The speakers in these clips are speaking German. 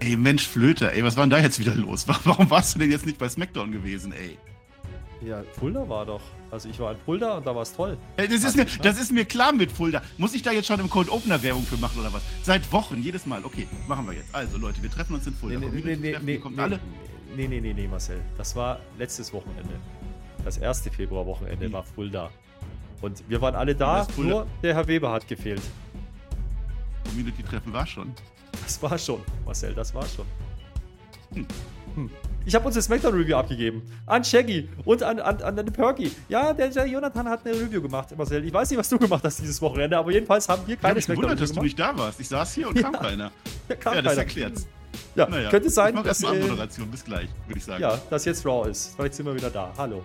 Ey, Mensch, Flöter, ey, was war denn da jetzt wieder los? Warum warst du denn jetzt nicht bei SmackDown gewesen, ey? Ja, Fulda war doch. Also ich war in Fulda und da war es toll. Ey, das, ist mir, das ist mir klar mit Fulda. Muss ich da jetzt schon im Cold Opener Werbung für machen oder was? Seit Wochen, jedes Mal. Okay, machen wir jetzt. Also Leute, wir treffen uns in Fulda. Nee, nee, nee, nee, nee, kommt nee, alle. nee, nee, nee, nee, Marcel. Das war letztes Wochenende. Das erste Februarwochenende hm. war Fulda. Und wir waren alle da, nur der Herr Weber hat gefehlt. Community-Treffen war schon. Das war schon, Marcel, das war schon. Hm. Hm. Ich habe uns eine Smackdown-Review abgegeben. An Shaggy und an, an, an den Perky. Ja, der, der, Jonathan hat eine Review gemacht, Marcel. Ich weiß nicht, was du gemacht hast dieses Wochenende, aber jedenfalls haben wir keine ich Smackdown-Review gemacht. dass du nicht da warst. Ich saß hier und ja. kam keiner. Ja, kam ja das keiner. erklärt's. Ja, naja, könnte sein, ich dass... Erstmal Moderation. Bis gleich, würde ich sagen. Ja, dass jetzt Raw ist. Vielleicht sind wir wieder da. Hallo.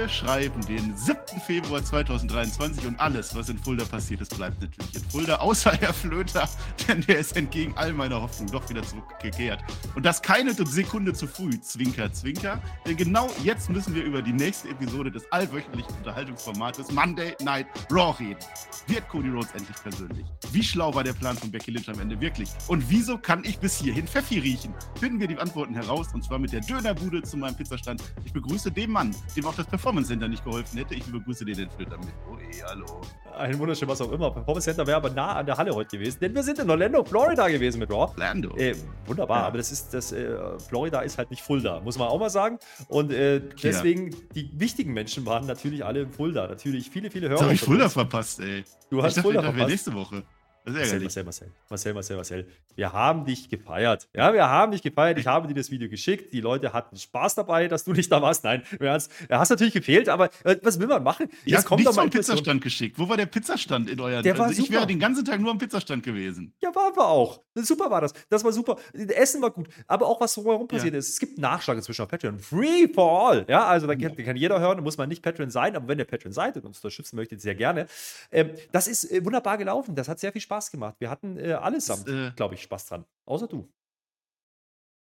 Wir schreiben den 7. Februar 2023 und alles, was in Fulda passiert ist, bleibt natürlich in Fulda, außer Herr Flöter, denn der ist entgegen all meiner Hoffnung doch wieder zurückgekehrt. Und das keine Sekunde zu früh, Zwinker, Zwinker, denn genau jetzt müssen wir über die nächste Episode des allwöchentlichen Unterhaltungsformates Monday Night Raw reden. Wird Cody Rhodes endlich persönlich? Wie schlau war der Plan von Becky Lynch am Ende wirklich? Und wieso kann ich bis hierhin Pfeffi riechen? Finden wir die Antworten heraus und zwar mit der Dönerbude zu meinem Pizzastand. Ich begrüße den Mann, dem auch das Performance Center nicht geholfen hätte. Ich begrüße den Filter mit. Oh, ey, hallo. Ein wunderschön, was auch immer. Performance Center wäre aber nah an der Halle heute gewesen, denn wir sind in Orlando, Florida gewesen mit Raw. Orlando. Äh, wunderbar, ja. aber das ist, das, äh, Florida ist halt nicht Fulda, muss man auch mal sagen. Und äh, deswegen, ja. die wichtigen Menschen waren natürlich alle in Fulda. Natürlich viele, viele Hörer. Jetzt habe ich Fulda verpasst, ey. Du hast ich Fulda verpasst. nächste Woche. Marcel, Marcel, Marcel, Marcel, Marcel, Marcel. Wir haben dich gefeiert. Ja, wir haben dich gefeiert. Ich habe dir das Video geschickt. Die Leute hatten Spaß dabei, dass du nicht da warst. Nein, du hast, hast natürlich gefehlt, aber äh, was will man machen? Jetzt ja, kommt doch mal Pizzastand geschickt. Wo war der Pizzastand in euren? Der war also ich wäre den ganzen Tag nur am Pizzastand gewesen. Ja, waren wir auch. Super war das. Das war super. Essen war gut. Aber auch was drumherum passiert ja. ist. Es gibt Nachschlag inzwischen auf Patreon. Free for all. Ja, also da kann, kann, jeder hören. Da muss man nicht Patreon sein. Aber wenn ihr Patreon seid und uns unterstützen möchtet, sehr gerne. Ähm, das ist äh, wunderbar gelaufen. Das hat sehr viel Spaß gemacht. Wir hatten äh, allesamt, äh, glaube ich, Spaß dran. Außer du.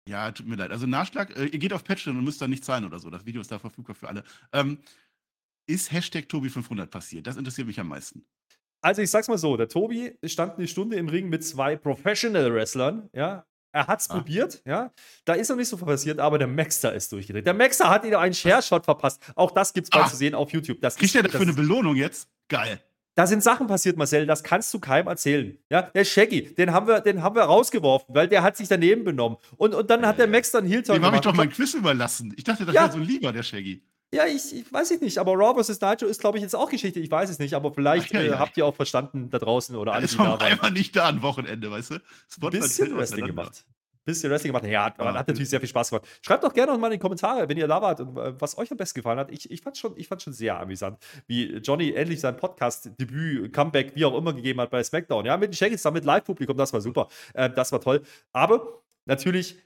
Ja, tut mir leid. Also Nachschlag, äh, ihr geht auf Patreon und müsst da nicht zahlen oder so. Das Video ist da verfügbar für alle. Ähm, ist Hashtag Tobi500 passiert? Das interessiert mich am meisten. Also ich sag's mal so, der Tobi stand eine Stunde im Ring mit zwei Professional Wrestlern, ja. Er hat's ah. probiert, ja. Da ist noch nicht so viel passiert, aber der Maxter ist durchgedreht. Der Maxter hat ihm einen Share-Shot verpasst. Auch das gibt's bald ah. zu sehen auf YouTube. Das Kriegt er dafür eine Belohnung jetzt? Geil. Da sind Sachen passiert, Marcel, das kannst du keinem erzählen. Ja, der Shaggy, den haben wir, den haben wir rausgeworfen, weil der hat sich daneben benommen. Und, und dann hat der Max dann Heel Dem habe ich doch mein Quiz überlassen. Ich dachte, das ja. wäre so lieber, der Shaggy. Ja, ich, ich weiß nicht, aber Raw vs. Nitro ist, glaube ich, jetzt auch Geschichte. Ich weiß es nicht, aber vielleicht ja, ja. Äh, habt ihr auch verstanden da draußen oder alle, die da waren. einfach nicht da am Wochenende, weißt du? Spot bisschen Wrestling gemacht bisschen Wrestling gemacht. Ja, hat, ah, hat natürlich sehr viel Spaß gemacht. Schreibt doch gerne noch mal in die Kommentare, wenn ihr da wart und äh, was euch am besten gefallen hat. Ich, ich fand schon, ich fand schon sehr amüsant, wie Johnny endlich sein Podcast-Debüt, Comeback, wie auch immer gegeben hat bei SmackDown. Ja, mit den Shaggy mit Live-Publikum, das war super. Äh, das war toll. Aber natürlich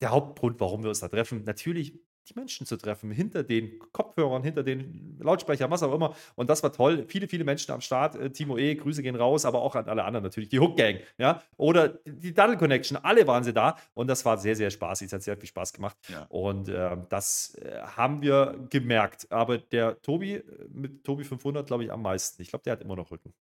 der Hauptgrund, warum wir uns da treffen, natürlich die Menschen zu treffen, hinter den Kopfhörern, hinter den Lautsprechern, was auch immer. Und das war toll. Viele, viele Menschen am Start. Äh, Timo E, Grüße gehen raus, aber auch an alle anderen natürlich. Die Hook Gang, ja. Oder die Duddle Connection, alle waren sie da. Und das war sehr, sehr spaßig. Es hat sehr viel Spaß gemacht. Ja. Und äh, das äh, haben wir gemerkt. Aber der Tobi, äh, mit Tobi 500, glaube ich, am meisten. Ich glaube, der hat immer noch Rücken.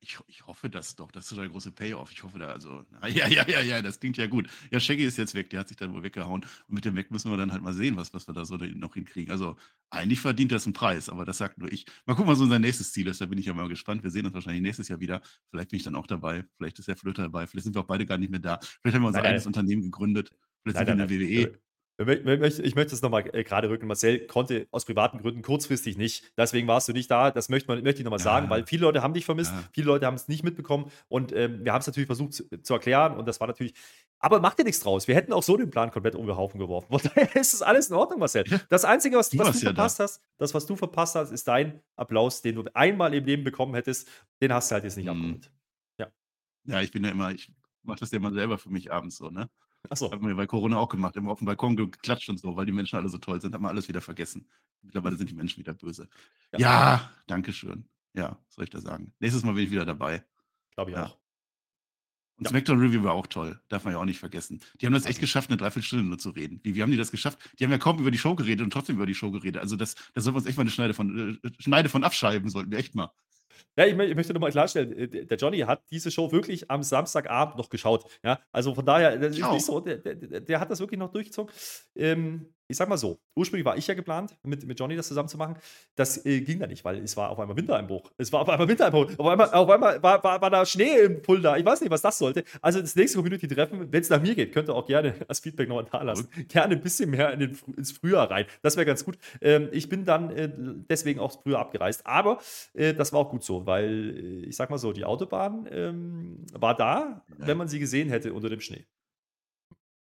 Ich, ich hoffe das doch. Das ist so der große Payoff. Ich hoffe da, also, ja, ja, ja, ja, das klingt ja gut. Ja, Shaggy ist jetzt weg, der hat sich dann wohl weggehauen. Und mit dem Weg müssen wir dann halt mal sehen, was, was wir da so noch hinkriegen. Also, eigentlich verdient das einen Preis, aber das sagt nur ich. Mal gucken, was unser nächstes Ziel ist. Da bin ich ja mal gespannt. Wir sehen uns wahrscheinlich nächstes Jahr wieder. Vielleicht bin ich dann auch dabei. Vielleicht ist der Flöter dabei. Vielleicht sind wir auch beide gar nicht mehr da. Vielleicht haben wir unser nein, eigenes. Unternehmen gegründet. Vielleicht nein, sind wir in der WWE. Ich möchte es nochmal äh, gerade rücken. Marcel konnte aus privaten Gründen kurzfristig nicht. Deswegen warst du nicht da. Das möchte, man, möchte ich nochmal ja. sagen, weil viele Leute haben dich vermisst. Ja. Viele Leute haben es nicht mitbekommen. Und ähm, wir haben es natürlich versucht zu, zu, erklären. Und das war natürlich. Aber mach dir nichts draus. Wir hätten auch so den Plan komplett um den Haufen geworfen. Von daher ist es alles in Ordnung, Marcel. Das Einzige, was, du, was du verpasst da. hast, das, was du verpasst hast, ist dein Applaus, den du einmal im Leben bekommen hättest. Den hast du halt jetzt nicht mhm. abgeholt. Ja. Ja, ich bin ja immer, ich mache das ja immer selber für mich abends so, ne? Achso. Haben wir bei Corona auch gemacht, immer auf dem Balkon geklatscht und so, weil die Menschen alle so toll sind, haben wir alles wieder vergessen. Mittlerweile sind die Menschen wieder böse. Ja, ja danke schön. Ja, soll ich da sagen. Nächstes Mal bin ich wieder dabei. Glaube ich ja. auch. Und ja. Smackdown Review war auch toll. Darf man ja auch nicht vergessen. Die haben das echt geschafft, eine Dreiviertelstunde nur zu reden. Wie, wie haben die das geschafft? Die haben ja kaum über die Show geredet und trotzdem über die Show geredet. Also das, da sollten wir uns echt mal eine Schneide von, äh, Schneide von abschreiben, sollten wir echt mal. Ja, ich, ich möchte nochmal klarstellen, äh, der Johnny hat diese Show wirklich am Samstagabend noch geschaut. Ja, also von daher, das ist nicht so, der, der, der, hat das wirklich noch durchgezogen. Ähm, ich sag mal so, ursprünglich war ich ja geplant, mit, mit Johnny das zusammen zu machen. Das äh, ging da nicht, weil es war auf einmal Wintereinbruch. Es war auf einmal Wintereinbruch. Auf einmal, auf einmal war, war, war da Schnee im Fulda. Ich weiß nicht, was das sollte. Also das nächste Community-Treffen, wenn es nach mir geht, könnt ihr auch gerne als Feedback nochmal da lassen. Gerne ein bisschen mehr in den, ins Frühjahr rein. Das wäre ganz gut. Ähm, ich bin dann äh, deswegen auch früher abgereist. Aber äh, das war auch gut so, weil äh, ich sag mal so, die Autobahn ähm, war da, wenn man sie gesehen hätte unter dem Schnee.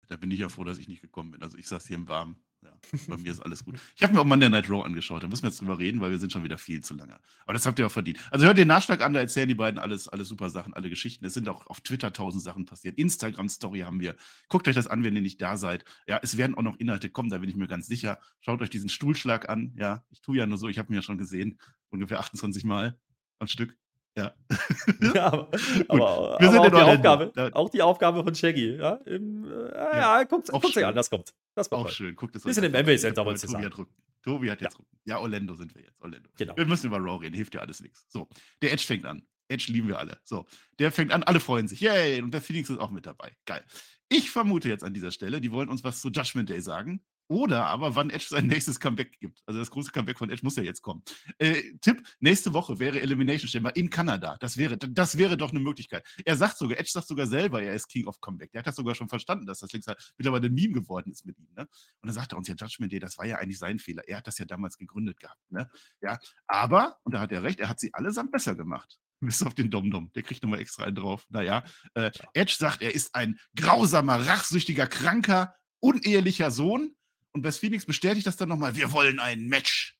Da bin ich ja froh, dass ich nicht gekommen bin. Also ich saß hier im Warmen. Ja, bei mir ist alles gut. Ich habe mir auch Monday Night Raw angeschaut. Da müssen wir jetzt drüber reden, weil wir sind schon wieder viel zu lange. Aber das habt ihr auch verdient. Also hört den Nachschlag an, da erzählen die beiden alles, alles super Sachen, alle Geschichten. Es sind auch auf Twitter tausend Sachen passiert. Instagram-Story haben wir. Guckt euch das an, wenn ihr nicht da seid. Ja, es werden auch noch Inhalte kommen, da bin ich mir ganz sicher. Schaut euch diesen Stuhlschlag an. Ja, ich tue ja nur so, ich habe ihn ja schon gesehen. Ungefähr 28 Mal am Stück. Ja. ja aber, aber, wir sind aber auch, die Aufgabe, auch die Aufgabe von Shaggy. Ja, Im, äh, ja, ja guckt es an, das kommt. Das auch schön. Guckt es Wir sind im MBA Center, wollte ich sagen. Tobi hat jetzt ja. Ja, Orlando sind wir jetzt. Orlando. Genau. Wir müssen über Raw reden, hilft ja alles nichts. So, der Edge fängt an. Edge lieben wir alle. So, der fängt an, alle freuen sich. Yay! Und der Phoenix ist auch mit dabei. Geil. Ich vermute jetzt an dieser Stelle, die wollen uns was zu Judgment Day sagen. Oder aber wann Edge sein nächstes Comeback gibt. Also das große Comeback von Edge muss ja jetzt kommen. Äh, Tipp, nächste Woche wäre Elimination Chamber in Kanada. Das wäre, das wäre doch eine Möglichkeit. Er sagt sogar, Edge sagt sogar selber, er ist King of Comeback. Der hat das sogar schon verstanden, dass das links mittlerweile ein Meme geworden ist mit ihm. Ne? Und dann sagt er uns ja, Judgment Day, das war ja eigentlich sein Fehler. Er hat das ja damals gegründet gehabt. Ne? Ja, aber, und da hat er recht, er hat sie allesamt besser gemacht. Bis auf den Dom-Dom. Der kriegt nochmal extra einen drauf. Naja, äh, Edge sagt, er ist ein grausamer, rachsüchtiger, kranker, unehelicher Sohn und West Phoenix bestätigt das dann nochmal, wir wollen ein Match.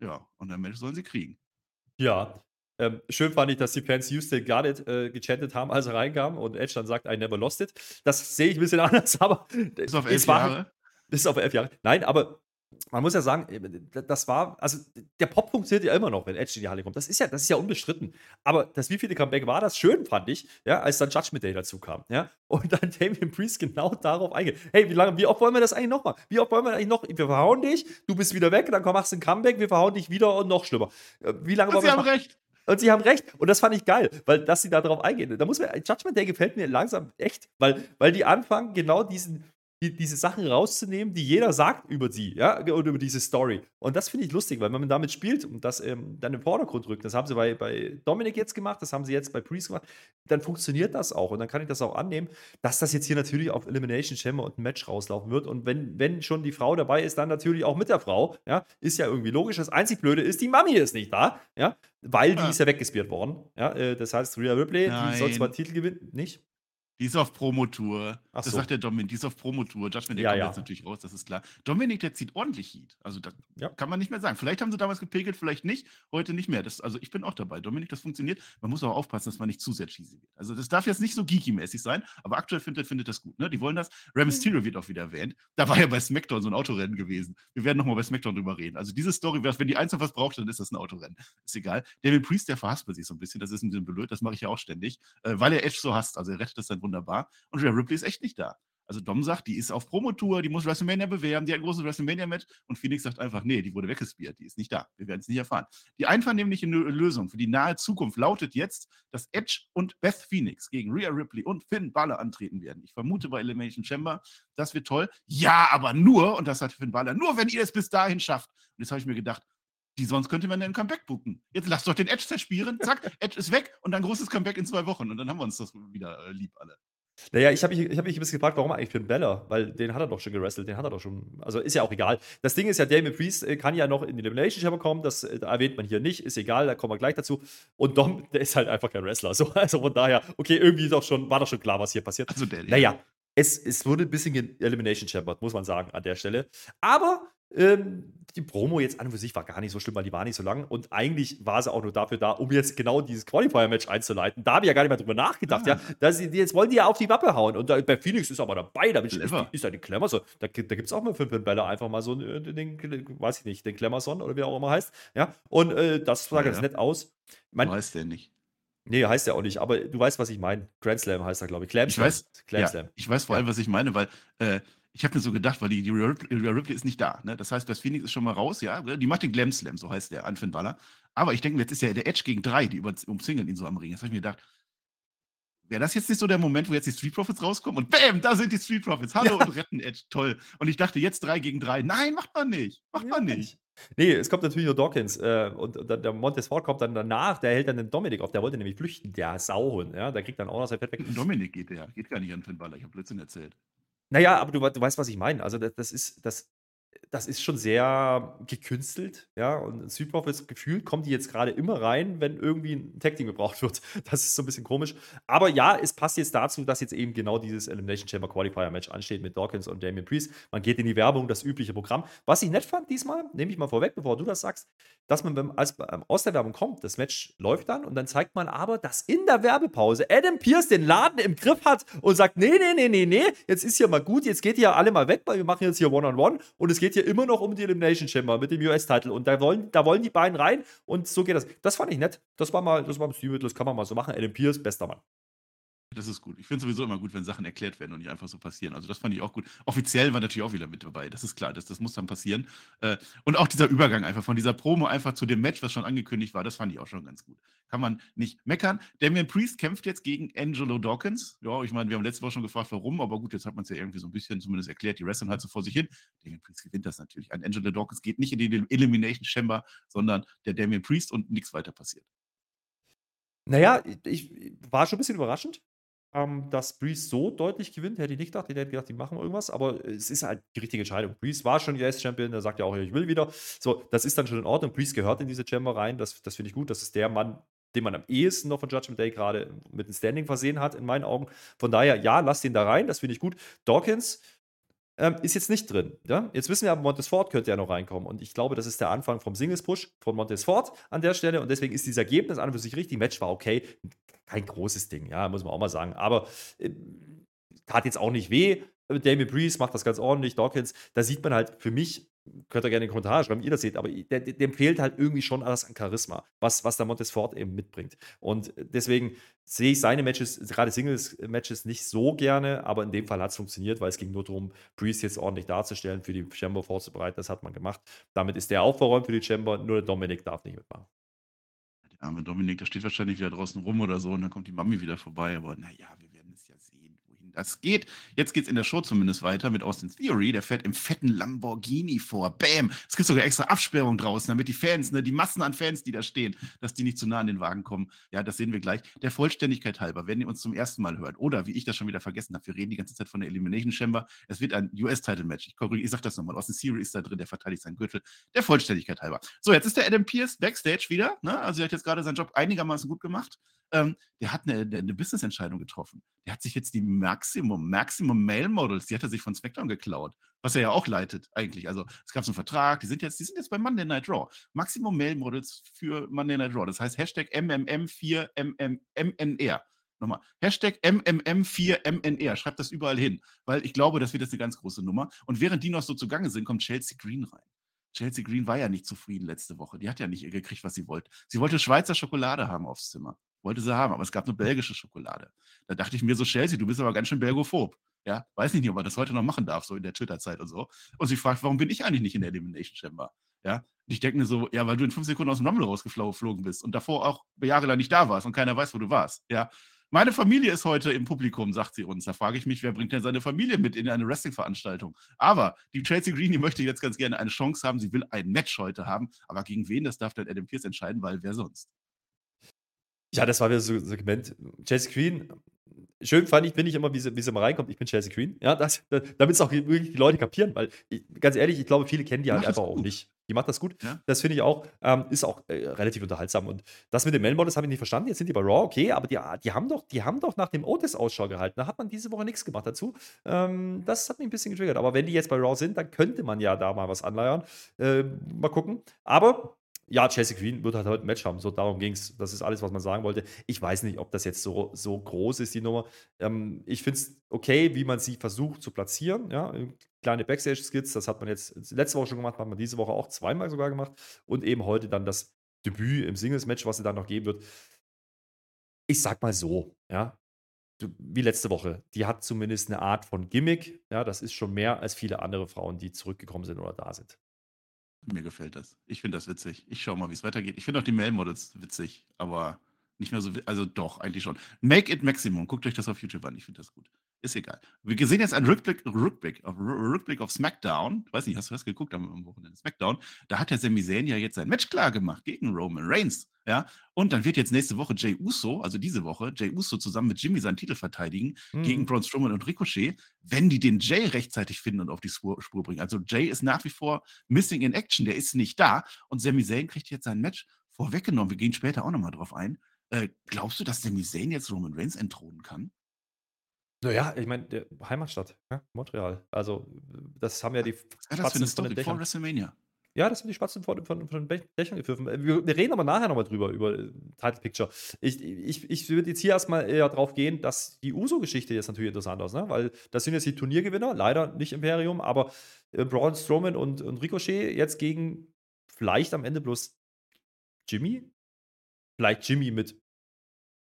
Ja, und ein Match sollen sie kriegen. Ja, ähm, schön fand ich, dass die Fans Houston Garnet äh, gechantet haben, als er reinkam und Edge dann sagt, I never lost it. Das sehe ich ein bisschen anders, aber. Bis auf elf Jahre. Bis auf elf Jahre. Nein, aber man muss ja sagen, äh, das war, also der Pop funktioniert ja immer noch, wenn Edge in die Halle kommt. Das ist ja, das ist ja unbestritten. Aber das wievielte Comeback war das schön, fand ich, ja, als dann Judgment Day dazu kam, ja. Und dann Damien Priest genau darauf eingeht. Hey, wie lange, wie oft wollen wir das eigentlich nochmal? Wie oft wollen wir eigentlich noch? Wir verhauen dich, du bist wieder weg, dann machst du ein Comeback, wir verhauen dich wieder und noch schlimmer. Äh, wie lange wollen wir Sie haben recht. Und sie haben recht. Und das fand ich geil, weil dass sie da drauf eingehen. Da muss man, Judgment Day gefällt mir langsam echt, weil, weil die anfangen, genau diesen, die, diese Sachen rauszunehmen, die jeder sagt über sie, ja, oder über diese Story. Und das finde ich lustig, weil wenn man damit spielt und das ähm, dann im Vordergrund rückt, das haben sie bei, bei Dominik jetzt gemacht, das haben sie jetzt bei Priest gemacht, dann funktioniert das auch und dann kann ich das auch annehmen, dass das jetzt hier natürlich auf Elimination Chamber und ein Match rauslaufen wird. Und wenn, wenn schon die Frau dabei ist, dann natürlich auch mit der Frau, ja, ist ja irgendwie logisch. Das einzig Blöde ist, die Mami ist nicht da, ja, weil die ja. ist ja weggespielt worden, ja, äh, das heißt, Rhea Ripley, Nein. die soll zwar Titel gewinnen, nicht? Die ist auf Promotour. Das so. sagt der Dominik, die ist auf Promotour. Judgment, der ja, kommt ja. jetzt natürlich raus, das ist klar. Dominik, der zieht ordentlich Heat. Also das ja. kann man nicht mehr sagen. Vielleicht haben sie damals gepegelt, vielleicht nicht. Heute nicht mehr. Das, also ich bin auch dabei. Dominik, das funktioniert. Man muss aber aufpassen, dass man nicht zu sehr cheesy wird. Also das darf jetzt nicht so geeky-mäßig sein, aber aktuell findet, findet das gut. Ne? Die wollen das. Rey mhm. Mysterio wird auch wieder erwähnt. Da war ja bei SmackDown so ein Autorennen gewesen. Wir werden nochmal bei SmackDown drüber reden. Also diese Story, wenn die Einzelne was braucht, dann ist das ein Autorennen. Ist egal. David Priest, der verhaspelt sich so ein bisschen. Das ist ein bisschen blöd. Das mache ich ja auch ständig. Äh, weil er Edge so hasst. Also er rettet das dann wunderbar. Und Rhea Ripley ist echt nicht da. Also Dom sagt, die ist auf Promotour, die muss WrestleMania bewerben, die hat ein großes WrestleMania-Match und Phoenix sagt einfach, nee, die wurde weggespielt, die ist nicht da. Wir werden es nicht erfahren. Die einvernehmliche Lösung für die nahe Zukunft lautet jetzt, dass Edge und Beth Phoenix gegen Rhea Ripley und Finn Balor antreten werden. Ich vermute bei Elimination Chamber, das wird toll. Ja, aber nur, und das hat Finn Balor, nur wenn ihr es bis dahin schafft. Und jetzt habe ich mir gedacht, die sonst könnte man einen Comeback buchen. Jetzt lasst doch den Edge zerspielen, zack, Edge ist weg und dann großes Comeback in zwei Wochen und dann haben wir uns das wieder äh, lieb alle. Naja, ich habe mich, hab mich ein bisschen gefragt, warum eigentlich Finn Bella? Weil den hat er doch schon gewrestelt, den hat er doch schon. Also ist ja auch egal. Das Ding ist ja, Damien Priest äh, kann ja noch in die Elimination Chamber kommen, das äh, erwähnt man hier nicht, ist egal, da kommen wir gleich dazu. Und Dom, der ist halt einfach kein Wrestler. So, also von daher, okay, irgendwie doch schon, war doch schon klar, was hier passiert. Also der, naja, es, es wurde ein bisschen Elimination Chamber, muss man sagen, an der Stelle. Aber Ähm, die Promo jetzt an und für sich war gar nicht so schlimm, weil die war nicht so lang. Und eigentlich war sie auch nur dafür da, um jetzt genau dieses Qualifier-Match einzuleiten. Da habe ich ja gar nicht mehr drüber nachgedacht. Ah. Ja, dass sie, jetzt wollen die ja auf die Wappe hauen. Und da, bei Phoenix ist aber dabei. Da ist, ist ja den Klemmer so. Da, da gibt es auch mal fünf Bälle einfach mal so äh, den, weiß ich nicht, den Klemmerson oder wie er auch immer heißt. Ja, und äh, das sah ja, ganz ja. nett aus. Mein, heißt der nicht. Nee, heißt ja auch nicht, aber du weißt, was ich meine. Grand Slam heißt er, glaube ich. Clam ich weiß, Clam ja, Slam. Ich weiß vor allem, was ich meine, weil äh, ich habe mir so gedacht, weil die, die Rhea Ripley ist nicht da. Ne? Das heißt, das Phoenix ist schon mal raus, ja. Die macht den Glam Slam, so heißt der an Finn Balor. Aber ich denke, jetzt ist ja der Edge gegen drei, die umzingeln ihn so am Ring. Jetzt habe ich mir gedacht, wäre das jetzt nicht so der Moment, wo jetzt die Street Profits rauskommen und bam, da sind die Street Profits. Hallo ja. und retten Edge. Toll. Und ich dachte, jetzt drei gegen drei. Nein, macht man nicht. Macht ja, man nicht. Nee, es kommt natürlich nur Dawkins äh, und, und der Montesfort kommt dann danach, der hält dann den Dominik auf, der wollte nämlich flüchten, der Sauhund, ja, der kriegt dann auch noch sein Fett weg. Dominik geht der, geht gar nicht an Finn Balor, ich habe Blödsinn erzählt. Naja, aber du, du weißt, was ich meine. Also, das, das ist, das, das ist schon sehr gekünstelt, ja. Und Street Profits gefühlt kommen die jetzt gerade immer rein, wenn irgendwie ein Tag Team gebraucht wird. Das ist so ein bisschen komisch. Aber ja, es passt jetzt dazu, dass jetzt eben genau dieses Elimination Chamber Qualifier Match ansteht mit Dawkins und Damien Priest. Man geht in die Werbung, das übliche Programm. Was ich nett fand diesmal, nehme ich mal vorweg, bevor du das sagst, dass man beim, als, ähm, aus der Werbung kommt, das Match läuft dann und dann zeigt man aber, dass in der Werbepause Adam Pierce den Laden im Griff hat und sagt: Nee, nee, nee, nee, nee, jetzt ist hier mal gut, jetzt geht ihr alle mal weg, weil wir machen jetzt hier One-on-One -on -One und es geht hier immer noch um die Elimination Chamber mit dem US-Title. Und da wollen, da wollen die beiden rein und so geht das. Das fand ich nett. Das war mal, das war im Stil, das kann man mal so machen. Adam Pierce, bester Mann. Das ist gut. Ich finde sowieso immer gut, wenn Sachen erklärt werden und nicht einfach so passieren. Also das fand ich auch gut. Offiziell war natürlich auch wieder mit dabei. Das ist klar, das, das muss dann passieren. Äh, und auch dieser Übergang einfach von dieser Promo einfach zu dem Match, was schon angekündigt war, das fand ich auch schon ganz gut. Kann man nicht meckern. Damian Priest kämpft jetzt gegen Angelo Dawkins. Ja, ich meine, wir haben letzte Woche schon gefragt, warum, aber gut, jetzt hat man es ja irgendwie so ein bisschen zumindest erklärt. Die Wrestling halt so vor sich hin. Damian Priest gewinnt das natürlich. Ein Angelo Dawkins geht nicht in die Elimination Chamber, sondern der Damian Priest und nichts weiter passiert. Naja, ich war schon ein bisschen überraschend, ähm, dass Breeze so deutlich gewinnt. Hätte ich nicht gedacht. Ich hätte gedacht, die machen irgendwas. Aber es ist halt die richtige Entscheidung. Breeze war schon US-Champion. Der sagt ja auch, ich will wieder. So, das ist dann schon in Ordnung. Breeze gehört in diese Chamber rein. Das, das finde ich gut. Das ist der Mann, den man am ehesten noch von Judgment Day gerade mit dem Standing versehen hat, in meinen Augen. Von daher, ja, lass den da rein. Das finde ich gut. Dawkins. Ähm, ist jetzt nicht drin. Ja? Jetzt wissen wir aber, Montesfort könnte ja noch reinkommen. Und ich glaube, das ist der Anfang vom Singles-Push von Montesfort an der Stelle. Und deswegen ist dieses Ergebnis an und für sich richtig. Match war okay kein großes Ding, ja, muss man auch mal sagen. Aber äh, tat jetzt auch nicht weh. Damien Breeze macht das ganz ordentlich. Dawkins, da sieht man halt für mich, könnt ihr gerne in die Kommentare schreiben, wie ihr das seht, aber der, dem fehlt halt irgendwie schon alles an Charisma, was, was der Montesfort eben mitbringt. Und deswegen sehe ich seine Matches, gerade Singles-Matches, nicht so gerne, aber in dem Fall hat es funktioniert, weil es ging nur darum, Breeze jetzt ordentlich darzustellen, für die Chamber vorzubereiten. Das hat man gemacht. Damit ist der auch verräumt für die Chamber, nur der Dominik darf nicht mitmachen arme Dominik, der steht wahrscheinlich wieder draußen rum oder so und dann kommt die Mami wieder vorbei. Aber naja, wir werden es ja sehen, wohin das geht. Jetzt geht es in der Show zumindest weiter mit Austin Theory. Der fährt im fetten Lamborghini vor. Bam! Es gibt sogar extra Absperrung draußen, damit die Fans, ne, die Massen an Fans, die da stehen, dass die nicht zu nah an den Wagen kommen. Ja, das sehen wir gleich. Der Vollständigkeit halber, wenn ihr uns zum ersten Mal hört oder wie ich das schon wieder vergessen habe, wir reden die ganze Zeit von der Elimination Chamber. Es wird ein US-Title-Match. Ich, ich sag das nochmal. Austin Theory ist da drin, der verteidigt seinen Gürtel. Der Vollständigkeit halber. So, jetzt ist der Adam Pierce backstage wieder. Ne? Also, er hat jetzt gerade seinen Job einigermaßen gut gemacht. Ähm, der hat eine, eine Business-Entscheidung getroffen. Der hat sich jetzt die Maximum, Maximum Male Models, die hat er sich von SmackDown geklaut, was er ja auch leitet eigentlich. Also es gab so einen Vertrag, die sind jetzt, die sind jetzt bei Monday Night Raw. Maximum Male Models für Monday Night Raw. Das heißt Hashtag MMM4MNR. Nochmal, Hashtag MMM4MNR. Schreibt das überall hin, weil ich glaube, das wird jetzt eine ganz große Nummer. Und während die noch so zugange sind, kommt Chelsea Green rein. Chelsea Green war ja nicht zufrieden letzte Woche. Die hat ja nicht gekriegt, was sie wollte. Sie wollte Schweizer Schokolade haben aufs Zimmer. Wollte sie haben, aber es gab nur belgische Schokolade. Da dachte ich mir so, Chelsea, du bist aber ganz schön belgophob. Ja, weiß nicht, ob man das heute noch machen darf, so in der Twitter-Zeit und so. Und sie fragt, warum bin ich eigentlich nicht in der Elimination Chamber? Ja, und ich denke mir so, ja, weil du in fünf Sekunden aus dem Rumble rausgeflogen bist und davor auch jahrelang nicht da warst und keiner weiß, wo du warst. Ja, meine Familie ist heute im Publikum, sagt sie uns. Da frage ich mich, wer bringt denn seine Familie mit in eine Wrestling-Veranstaltung? Aber die Chelsea Green, die möchte jetzt ganz gerne eine Chance haben. Sie will ein Match heute haben. Aber gegen wen, das darf dann Adam Pierce entscheiden, weil wer sonst? Ja, das war wieder so ein Segment. Chelsea Green schön fand ich, finde ich immer, wie sie, wie sie mal reinkommt. Ich bin Chelsea Queen. Ja, das, damit es auch wirklich die Leute kapieren, weil ich, ganz ehrlich, ich glaube, viele kennen die, die halt einfach auch nicht. Die macht das gut. Ja. Das finde ich auch. Ähm, ist auch äh, relativ unterhaltsam. Und das mit den Melmodels habe ich nicht verstanden. Jetzt sind die bei Raw, okay, aber die, die, haben, doch, die haben doch nach dem Otis Ausschau gehalten. Da hat man diese Woche nichts gemacht dazu. Ähm, das hat mich ein bisschen getriggert. Aber wenn die jetzt bei Raw sind, dann könnte man ja da mal was anleiern. Äh, mal gucken. Aber ja, Chelsea Queen wird halt heute ein Match haben. So, darum ging es. Das ist alles, was man sagen wollte. Ich weiß nicht, ob das jetzt so, so groß ist, die Nummer. Ähm, ich finde es okay, wie man sie versucht zu platzieren. Ja, kleine Backstage-Skits, das hat man jetzt letzte Woche schon gemacht, hat man diese Woche auch zweimal sogar gemacht. Und eben heute dann das Debüt im Singles-Match, was sie dann noch geben wird. Ich sag mal so, ja, wie letzte Woche, die hat zumindest eine Art von Gimmick. Ja, das ist schon mehr als viele andere Frauen, die zurückgekommen sind oder da sind. Mir gefällt das. Ich finde das witzig. Ich schaue mal, wie es weitergeht. Ich finde auch die Mail-Models witzig, aber nicht mehr so, also doch, eigentlich schon. Make it Maximum. Guckt euch das auf YouTube an. Ich finde das gut. Ist egal. Wir sehen jetzt einen Rückblick, Rückblick, auf, Rückblick auf SmackDown. Ich weiß nicht, hast du das geguckt am Wochenende? SmackDown. Da hat der Sami Zayn ja jetzt sein Match klar gemacht gegen Roman Reigns. Ja, und dann wird jetzt nächste Woche Jay Uso, also diese Woche, Jay Uso zusammen mit Jimmy seinen Titel verteidigen mhm. gegen Braun Strowman und Ricochet, wenn die den Jay rechtzeitig finden und auf die Spur, Spur, bringen. Also Jay ist nach wie vor missing in action, der ist nicht da und Sami Zayn kriegt jetzt sein Match vorweggenommen. Wir gehen später auch nochmal drauf ein. Äh, glaubst du, dass Sami Zayn jetzt Roman Reigns entthronen kann? Naja, ich meine, Heimatstadt, ja, Montreal. Also, das haben ja die Was das für eine Story vor WrestleMania? Ja, das sind die Spatzen von, von, von den Dächern gepfiffen. Äh, wir, wir, reden aber nachher nochmal drüber, über äh, Title Picture. Ich, ich, ich würde jetzt hier erstmal eher drauf gehen, dass die Uso-Geschichte jetzt natürlich interessant ist, ne? weil das sind jetzt die Turniergewinner, leider nicht Imperium, aber äh, Braun Strowman und, und Ricochet jetzt gegen vielleicht am Ende bloß Jimmy. Vielleicht Jimmy mit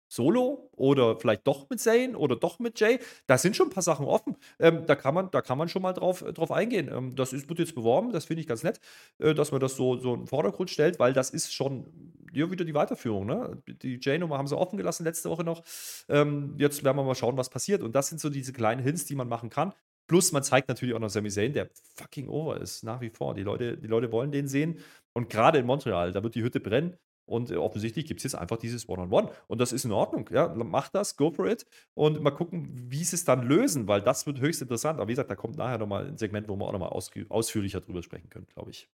Solo oder vielleicht doch mit Zane oder doch mit Jay. Da sind schon ein paar Sachen offen. Ähm, da, kann man, da kann man schon mal drauf, äh, drauf eingehen. Ähm, das ist, wird jetzt beworben, das finde ich ganz nett, äh, dass man das so, so in den Vordergrund stellt, weil das ist schon ja, wieder die Weiterführung. Ne? Die Jay-Nummer haben sie offen gelassen letzte Woche noch. Ähm, jetzt werden wir mal schauen, was passiert. Und das sind so diese kleinen Hints, die man machen kann. Plus, man zeigt natürlich auch noch Sami Zayn, der fucking over ist, nach wie vor. Die Leute, die Leute wollen den sehen. Und gerade in Montreal, da wird die Hütte brennen. Und äh, offensichtlich gibt es jetzt einfach dieses One-on-One. -on -One. Und das ist in Ordnung. Ja, mach das, go for it. Und mal gucken, wie sie es dann lösen, weil das wird höchst interessant. Aber wie gesagt, da kommt nachher nochmal ein Segment, wo wir auch nochmal ausführlicher drüber sprechen können, glaube ich.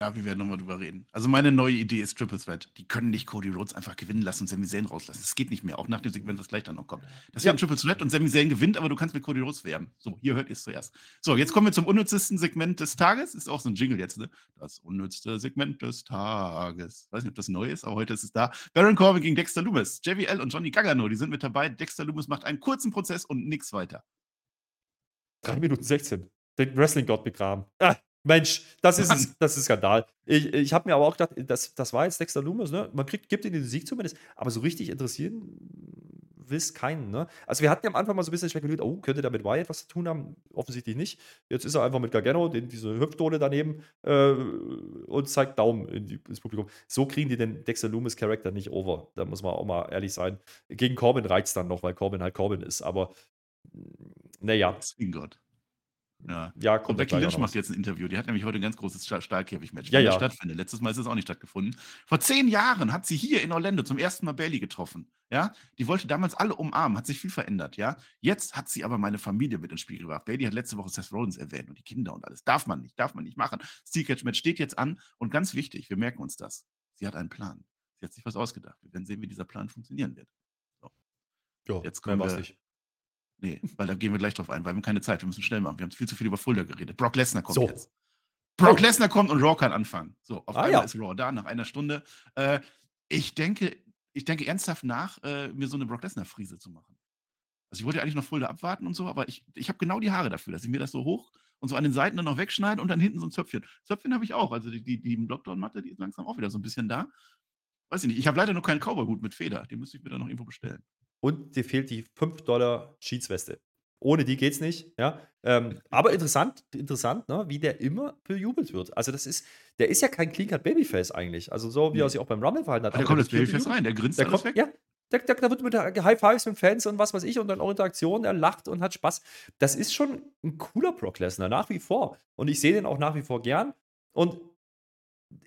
Ja, wir werden nochmal drüber reden. Also meine neue Idee ist Triple Threat. Die können nicht Cody Rhodes einfach gewinnen lassen und Sami Zayn rauslassen. Das geht nicht mehr, auch nach dem Segment, was gleich dann noch kommt. Das ja. ein Triple Threat und Sami Zayn gewinnt, aber du kannst mit Cody Rhodes werben. So, hier hört ihr es zuerst. So, jetzt kommen wir zum unnützesten Segment des Tages. Ist auch so ein Jingle jetzt, ne? Das unnützte Segment des Tages. Weiß nicht, ob das neu ist, aber heute ist es da. Baron Corbin gegen Dexter Loomis. JVL und Johnny Gargano, die sind mit dabei. Dexter Loomis macht einen kurzen Prozess und nichts weiter. 3 Minuten 16. Den Wrestling-Gott begraben. Ah. Mensch, das ist, ein, das ist Skandal. Ich, ich habe mir aber auch gedacht, das, das war jetzt Dexter Loomis, ne? Man kriegt, gibt ihm den Sieg zumindest, aber so richtig interessieren will es keinen, ne? Also wir hatten ja am Anfang mal so ein bisschen spekuliert, oh, könnte der mit Wyatt was zu tun haben? Offensichtlich nicht. Jetzt ist er einfach mit Gargano, den, diese Hüpfdole daneben äh, und zeigt Daumen in die, ins Publikum. So kriegen die den Dexter Loomis Charakter nicht over. Da muss man auch mal ehrlich sein. Gegen Corbin reicht es dann noch, weil Corbin halt Corbin ist, aber naja. Gott. Ja, ja kommt Und Becky Lynch macht jetzt ein Interview. Die hat nämlich heute ein ganz großes Stahlkäfig-Match, ja, ja. stattfindet. Letztes Mal ist es auch nicht stattgefunden. Vor zehn Jahren hat sie hier in Orlando zum ersten Mal Bailey getroffen. Ja, die wollte damals alle umarmen, hat sich viel verändert. Ja, jetzt hat sie aber meine Familie mit ins Spiel gebracht. Bailey hat letzte Woche Seth Rollins erwähnt und die Kinder und alles. Darf man nicht, darf man nicht machen. Steel Catch Match steht jetzt an und ganz wichtig, wir merken uns das. Sie hat einen Plan. Sie hat sich was ausgedacht. Wir werden sehen, wie dieser Plan funktionieren wird. So. Jo, jetzt kommen wir. Nicht. Nee, weil da gehen wir gleich drauf ein, weil wir haben keine Zeit, wir müssen schnell machen. Wir haben viel zu viel über Fulda geredet. Brock Lesnar kommt so. jetzt. Brock oh. Lesnar kommt und Raw kann anfangen. So, auf ah, einmal ja. ist Raw da nach einer Stunde. Äh, ich denke, ich denke ernsthaft nach, äh, mir so eine Brock Lesnar-Friese zu machen. Also ich wollte eigentlich noch Fulda abwarten und so, aber ich, ich habe genau die Haare dafür, dass ich mir das so hoch und so an den Seiten dann noch wegschneide und dann hinten so ein Zöpfchen. Zöpfchen habe ich auch. Also die, die, die Lockdown-Matte, die ist langsam auch wieder so ein bisschen da. Weiß ich nicht. Ich habe leider noch keinen Cowboy-Hut mit Feder. Den müsste ich mir dann noch irgendwo bestellen. Und dir fehlt die 5 Dollar Schiedsweste. Ohne die geht's nicht, ja. Ähm, aber interessant, interessant, ne, wie der immer bejubelt wird. Also, das ist, der ist ja kein Clean Babyface eigentlich. Also, so wie er sich auch beim Rumble verhalten hat. Da kommt das Babyface rein, der grinst der kommt, weg. Ja, da, da, da, wird mit High Fives mit Fans und was weiß ich und dann auch Interaktion, er lacht und hat Spaß. Das ist schon ein cooler Brock Lesnar, nach wie vor. Und ich sehe den auch nach wie vor gern. Und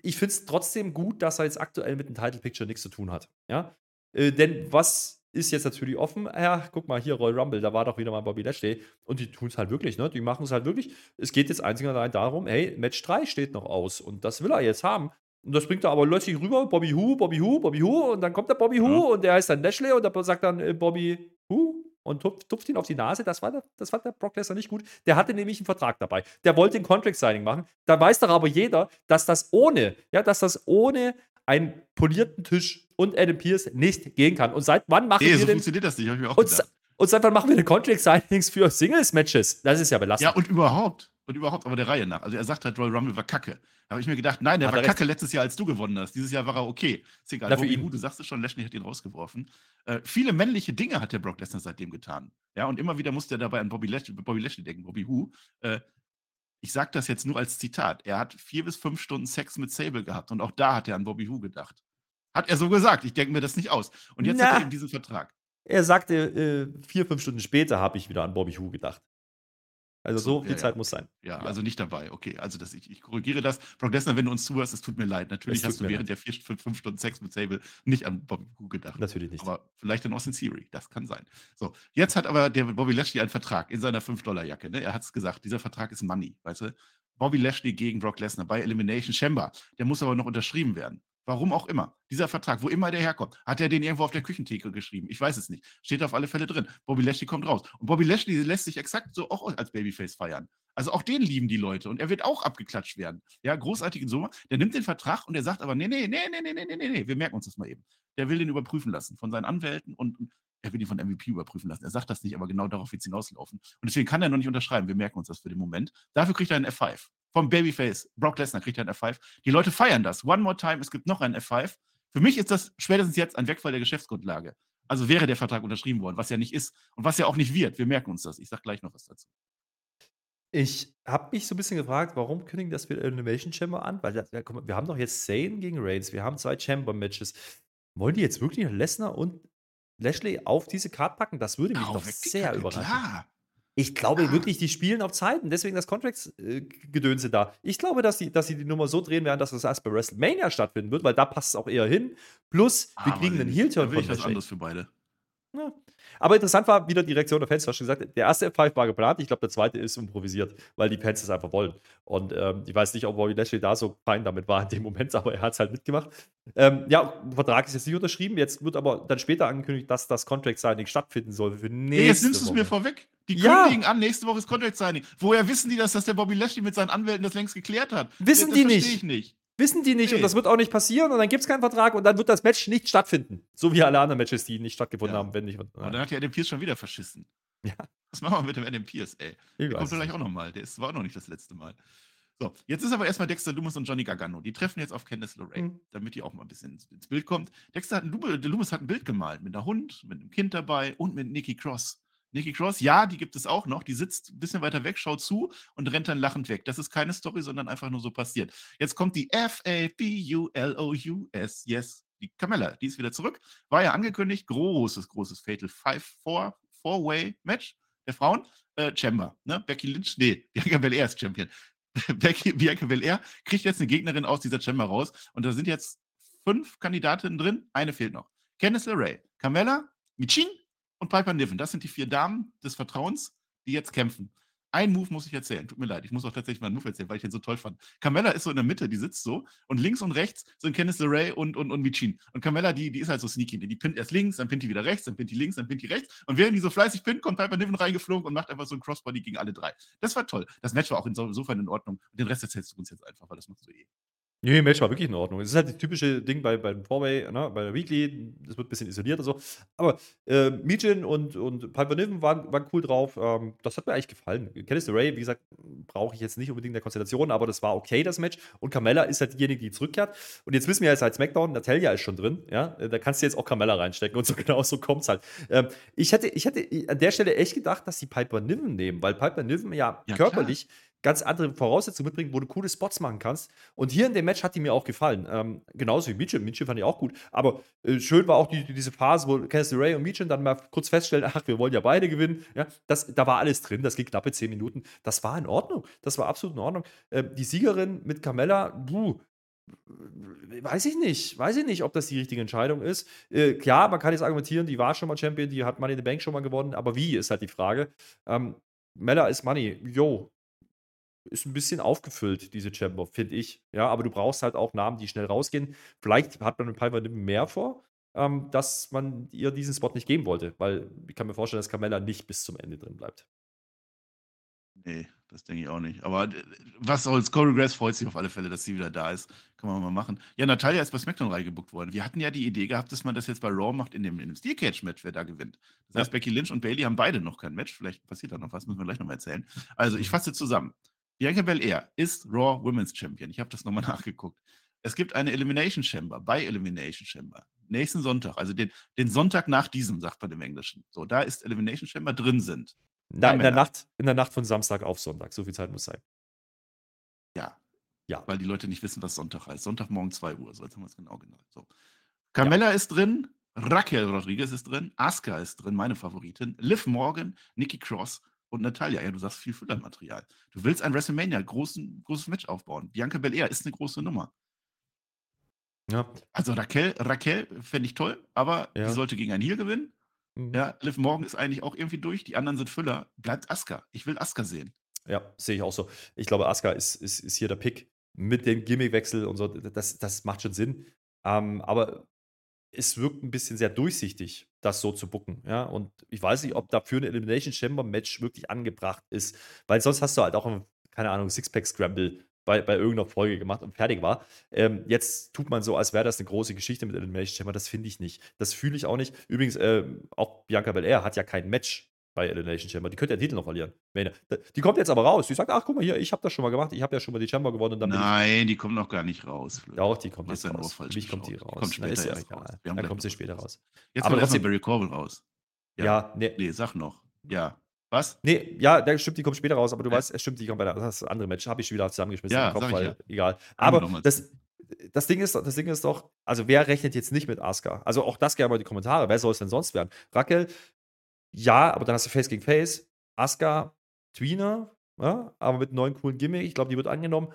ich finde es trotzdem gut, dass er jetzt aktuell mit dem Title Picture nichts zu tun hat. Ja? Äh, denn was ist jetzt natürlich offen. Ja, guck mal hier, Royal Rumble, da war doch wieder mal Bobby Lashley. Und die tun es halt wirklich, ne? Die machen es halt wirklich. Es geht jetzt einzig und allein darum, hey, Match 3 steht noch aus und das will er jetzt haben. Und das bringt er aber plötzlich rüber, Bobby Hu, Bobby Hu, Bobby Hu. Und dann kommt der Bobby Hu ja. und der heißt dann Lashley und der sagt dann äh, Bobby Hu und tupft, tupft, ihn auf die Nase. Das war, der, das fand der Brock Lesnar nicht gut. Der hatte nämlich einen Vertrag dabei. Der wollte ein Contract-Signing machen. Da weiß doch aber jeder, dass das ohne, ja, dass das ohne einen polierten Tisch und Adam Pierce nicht gehen kann. Und seit wann machen nee, wir so denn, funktioniert das nicht, habe ich mir auch und, gedacht. Und seit wann machen wir denn Contract-Signings für Singles-Matches? Das ist ja belastend. Ja, und überhaupt. Und überhaupt, aber der Reihe nach. Also er sagt halt, Royal Rumble war kacke. Da habe ich mir gedacht, nein, der hat war kacke letztes Jahr, als du gewonnen hast. Dieses Jahr war er okay. Ist egal. Bobby Hu, du sagst es schon, Lashley hat ihn rausgeworfen. Äh, viele männliche Dinge hat der Brock Lesnar seitdem getan. Ja, und immer wieder musste er dabei an Bobby Lashley, Bobby Lashley denken, Bobby Hu. Äh, ich sage das jetzt nur als Zitat. Er hat vier bis fünf Stunden Sex mit Sable gehabt und auch da hat er an Bobby Hu gedacht. Hat er so gesagt. Ich denke mir das nicht aus. Und jetzt Na, hat er eben diesen Vertrag. Er sagte, äh, vier, fünf Stunden später habe ich wieder an Bobby Hu gedacht. Also so, so viel ja, Zeit ja. muss sein. Ja, ja, also nicht dabei. Okay, also das, ich, ich korrigiere das. Brock Lesnar, wenn du uns zuhörst, es tut mir leid. Natürlich hast du während leid. der vier, fünf, fünf, Stunden Sex mit Sable nicht an Bobby Hu gedacht. Natürlich nicht. Aber vielleicht in Austin Theory, das kann sein. So, jetzt hat aber der Bobby Lashley einen Vertrag in seiner 5-Dollar-Jacke. Ne? Er hat es gesagt, dieser Vertrag ist Money, weißt du? Bobby Lashley gegen Brock Lesnar bei Elimination Chamber. Der muss aber noch unterschrieben werden. Warum auch immer. Dieser Vertrag, wo immer der herkommt, hat er den irgendwo auf der Küchentheke geschrieben? Ich weiß es nicht. Steht auf alle Fälle drin. Bobby Lashley kommt raus. Und Bobby Lashley lässt sich exakt so auch als Babyface feiern. Also auch den lieben die Leute und er wird auch abgeklatscht werden. Ja, großartige Summe. Der nimmt den Vertrag und er sagt aber, nee, nee, nee, nee, nee, nee, nee, nee, wir merken uns das mal eben. Der will den überprüfen lassen von seinen Anwälten und er will ihn von MVP überprüfen lassen. Er sagt das nicht, aber genau darauf wird es hinauslaufen. Und deswegen kann er noch nicht unterschreiben. Wir merken uns das für den Moment. Dafür kriegt er einen F5. Vom Babyface. Brock Lesnar kriegt er einen F5. Die Leute feiern das. One more time, es gibt noch einen F5. Für mich ist das spätestens jetzt ein Wegfall der Geschäftsgrundlage. Also wäre der Vertrag unterschrieben worden, was ja nicht ist und was ja auch nicht wird. Wir merken uns das. Ich sage gleich noch was dazu. Ich habe mich so ein bisschen gefragt, warum kündigen das für Innovation Chamber an? Weil ja, mal, wir haben doch jetzt Zane gegen Reigns, wir haben zwei Chamber-Matches. Wollen die jetzt wirklich Lesnar und Lashley auf diese Card packen? Das würde mich oh, doch sehr überraschen. Klar. Ich glaube ah. wirklich, die spielen auf Zeiten, deswegen das Contracts-Gedönse äh, da. Ich glaube, dass sie, dass sie die Nummer so drehen werden, dass das erst bei WrestleMania stattfinden wird, weil da passt es auch eher hin. Plus, wir ah, kriegen einen Heel-Turn von Lashley. was anderes für beide. Ja. Aber interessant war wieder die Reaktion der Fans. Du hast schon gesagt, der erste F5 war geplant. Ich glaube, der zweite ist improvisiert, weil die Fans es einfach wollen. Und ähm, ich weiß nicht, ob Bobby Lashley da so fein damit war in dem Moment, aber er hat es halt mitgemacht. Ähm, ja, der Vertrag ist jetzt nicht unterschrieben. Jetzt wird aber dann später angekündigt, dass das Contract Signing stattfinden soll für nächste hey, jetzt nimmst du es mir vorweg. Die ja. kündigen an, nächste Woche ist Contract Signing. Woher wissen die das, dass der Bobby Lashley mit seinen Anwälten das längst geklärt hat? Wissen das, die nicht. ich nicht. Wissen die nicht nee. und das wird auch nicht passieren und dann gibt es keinen Vertrag und dann wird das Match nicht stattfinden. So wie alle anderen Matches, die nicht stattgefunden ja. haben, wenn nicht. Und dann hat ja Adam Pierce schon wieder verschissen. Ja. Was machen wir mit dem Adam Pierce, ey? Der kommt vielleicht auch nochmal. Der ist, war auch noch nicht das letzte Mal. So, jetzt ist aber erstmal Dexter Loomis und Johnny Gargano. Die treffen jetzt auf Candice LeRae, mhm. damit die auch mal ein bisschen ins, ins Bild kommt. Dexter hat ein, Loomis hat ein Bild gemalt mit einer Hund, mit einem Kind dabei und mit Nikki Cross. Nikki Cross, ja, die gibt es auch noch. Die sitzt ein bisschen weiter weg, schaut zu und rennt dann lachend weg. Das ist keine Story, sondern einfach nur so passiert. Jetzt kommt die F-A-B-U-L-O-U-S. Yes, die Camilla, die ist wieder zurück. War ja angekündigt. Großes, großes Fatal Five-Four-Way-Match der Frauen. Äh, Chamber, ne? Becky Lynch, nee, Bianca Belair ist Champion. Becky, Bianca Belair kriegt jetzt eine Gegnerin aus dieser Chamber raus. Und da sind jetzt fünf Kandidatinnen drin. Eine fehlt noch. Candice LeRae, Carmella, Michin und Piper Niven. Das sind die vier Damen des Vertrauens, die jetzt kämpfen. Ein Move muss ich erzählen. Tut mir leid, ich muss auch tatsächlich mal einen Move erzählen, weil ich den so toll fand. Carmella ist so in der Mitte, die sitzt so und links und rechts sind Kenneth LeRae und, und, und Michin. Und Carmella, die, die ist halt so sneaky. Die pinnt erst links, dann pinnt die wieder rechts, dann pinnt die links, dann pinnt die rechts. Und während die so fleißig pinnt, kommt Piper Niven reingeflogen und macht einfach so ein Crossbody gegen alle drei. Das war toll. Das Match war auch insofern in Ordnung. Den Rest erzählst du uns jetzt einfach, weil das machst du eh. Nee, Match war wirklich in Ordnung. Es ist halt das typische Ding bei, beim Four-Way, ne, bei der Weekly, das wird ein bisschen isoliert und so. Aber äh, Mijin und, und Piper Niven waren, waren cool drauf. Ähm, das hat mir eigentlich gefallen. Candice Ray, wie gesagt, brauche ich jetzt nicht unbedingt in der Konstellation, aber das war okay, das Match. Und Carmella ist halt diejenige, die zurückkehrt. Und jetzt wissen wir ja seit SmackDown, Natalia ist schon drin. Ja? Da kannst du jetzt auch Carmella reinstecken und so genau so kommt es halt. Ähm, ich, hätte, ich hätte an der Stelle echt gedacht, dass sie Piper Niven nehmen, weil Piper Niven ja, ja körperlich klar ganz andere Voraussetzungen mitbringen, wo du coole Spots machen kannst. Und hier in dem Match hat die mir auch gefallen. Ähm, genauso wie Mitchell. Mitchell fand ich auch gut. Aber äh, schön war auch die, diese Phase, wo Cassie Ray und Mitchell dann mal kurz feststellen, ach, wir wollen ja beide gewinnen. Ja, das, da war alles drin. Das ging knappe zehn Minuten. Das war in Ordnung. Das war absolut in Ordnung. Äh, die Siegerin mit Carmella, buh, weiß ich nicht. Weiß ich nicht, ob das die richtige Entscheidung ist. Äh, klar, man kann jetzt argumentieren, die war schon mal Champion, die hat Money in the Bank schon mal gewonnen, aber wie ist halt die Frage. Ähm, Mella ist Money. Yo, ist ein bisschen aufgefüllt, diese Chamber, finde ich. Ja, aber du brauchst halt auch Namen, die schnell rausgehen. Vielleicht hat man mit Piper mehr vor, ähm, dass man ihr diesen Spot nicht geben wollte, weil ich kann mir vorstellen, dass Carmella nicht bis zum Ende drin bleibt. Nee, das denke ich auch nicht. Aber was soll's? Corey Grass freut sich auf alle Fälle, dass sie wieder da ist. Kann man mal machen. Ja, Natalia ist bei SmackDown reingebuckt worden. Wir hatten ja die Idee gehabt, dass man das jetzt bei Raw macht in dem, in dem Steel Cage Match, wer da gewinnt. Das heißt, Becky Lynch und Bailey haben beide noch kein Match. Vielleicht passiert da noch was, müssen wir gleich nochmal erzählen. Also, ich fasse zusammen. Bianca Belair ist Raw Women's Champion. Ich habe das nochmal nachgeguckt. Es gibt eine Elimination Chamber bei Elimination Chamber. Nächsten Sonntag, also den, den Sonntag nach diesem, sagt man im Englischen. So, da ist Elimination Chamber drin sind. Na, in, der Nacht, in der Nacht von Samstag auf Sonntag. So viel Zeit muss sein. Ja. Ja. Weil die Leute nicht wissen, was Sonntag heißt. Sonntagmorgen 2 Uhr. So, jetzt haben wir es genau genannt. So. Carmella ja. ist drin. Raquel Rodriguez ist drin. Asuka ist drin, meine Favoritin. Liv Morgan, Nikki Cross und Natalia. Ja, du sagst viel Füllermaterial. Du willst ein WrestleMania, großen, großes Match aufbauen. Bianca Belair ist eine große Nummer. Ja. Also Raquel, Raquel fände ich toll, aber ja. die sollte gegen einen Heal gewinnen. Mhm. Ja, Liv Morgan ist eigentlich auch irgendwie durch. Die anderen sind Füller. Bleibt Asuka. Ich will Asuka sehen. Ja, sehe ich auch so. Ich glaube, Asuka ist, ist, ist hier der Pick mit dem Gimmickwechsel und so. Das, das macht schon Sinn. Ähm, aber es wirkt ein bisschen sehr durchsichtig, das so zu bucken. Ja? Und ich weiß nicht, ob dafür ein Elimination Chamber Match wirklich angebracht ist, weil sonst hast du halt auch, keine Ahnung, Sixpack Scramble bei, bei irgendeiner Folge gemacht und fertig war. Ähm, jetzt tut man so, als wäre das eine große Geschichte mit Elimination Chamber. Das finde ich nicht. Das fühle ich auch nicht. Übrigens, äh, auch Bianca Belair hat ja kein Match bei Elimination Chamber. Die könnte ja den Titel noch verlieren. Die kommt jetzt aber raus. Die sagt, ach guck mal hier, ich habe das schon mal gemacht. Ich habe ja schon mal die Chamber gewonnen. Nein, die kommt noch gar nicht raus. Ja, auch die kommt jetzt raus. Für mich kommt die raus. Kommt später ist ja egal. Dann kommt sie später raus. Jetzt aber trotzdem Barry Corbin raus. Ja, ja nee. nee, sag noch. Ja. Was? Nee, ja, der stimmt, die kommt später raus, aber du ja. weißt, es stimmt, die kommt bei der, das andere Match, habe ich schon wieder zusammengeschmissen ja, im Kopf, weil, ja. egal. Aber das, das Ding, ist, das Ding ist doch, also wer rechnet jetzt nicht mit Asuka? Also auch das gerne mal in die Kommentare, wer soll es denn sonst werden? Raquel, ja, aber dann hast du Face gegen Face, Asuka, Tweener, ja, aber mit neuen coolen Gimmick, ich glaube, die wird angenommen.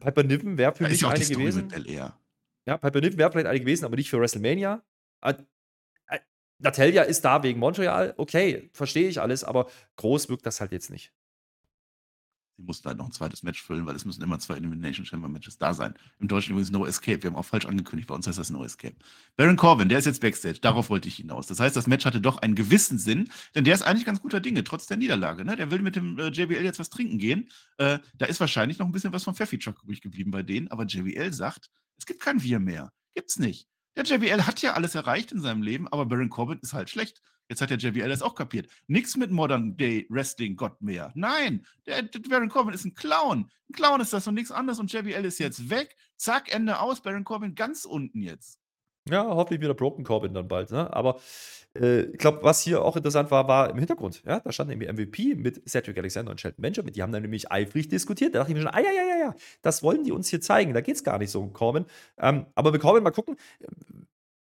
Piper Niven wäre für ja, mich eine gewesen. Ja, Piper Niven wäre vielleicht eine gewesen, aber nicht für WrestleMania. Äh, Natalia ist da wegen Montreal, okay, verstehe ich alles, aber groß wirkt das halt jetzt nicht. Sie mussten halt noch ein zweites Match füllen, weil es müssen immer zwei Elimination Chamber Matches da sein. Im Deutschen übrigens No Escape. Wir haben auch falsch angekündigt, bei uns heißt das No Escape. Baron Corbin, der ist jetzt Backstage. Darauf wollte ich hinaus. Das heißt, das Match hatte doch einen gewissen Sinn, denn der ist eigentlich ganz guter Dinge, trotz der Niederlage. Ne? Der will mit dem äh, JBL jetzt was trinken gehen. Äh, da ist wahrscheinlich noch ein bisschen was vom Pfeffi Truck übrig geblieben bei denen, aber JBL sagt, es gibt kein Wir mehr. Gibt's nicht. Der JBL hat ja alles erreicht in seinem Leben, aber Baron Corbin ist halt schlecht. Jetzt hat der JBL das auch kapiert. Nichts mit Modern Day Wrestling Gott mehr. Nein, der, der Baron Corbin ist ein Clown. Ein Clown ist das und nichts anderes und JBL ist jetzt weg. Zack, Ende aus. Baron Corbin ganz unten jetzt. Ja, hoffentlich wieder Broken Corbin dann bald. Ne? Aber äh, ich glaube, was hier auch interessant war, war im Hintergrund. Ja, da stand nämlich MVP mit Cedric Alexander und Shelton Benjamin. Die haben dann nämlich eifrig diskutiert. Da dachte ich mir schon, ah ja, ja, ja, ja, das wollen die uns hier zeigen. Da geht es gar nicht so um Corbin. Ähm, aber mit Corbin mal gucken.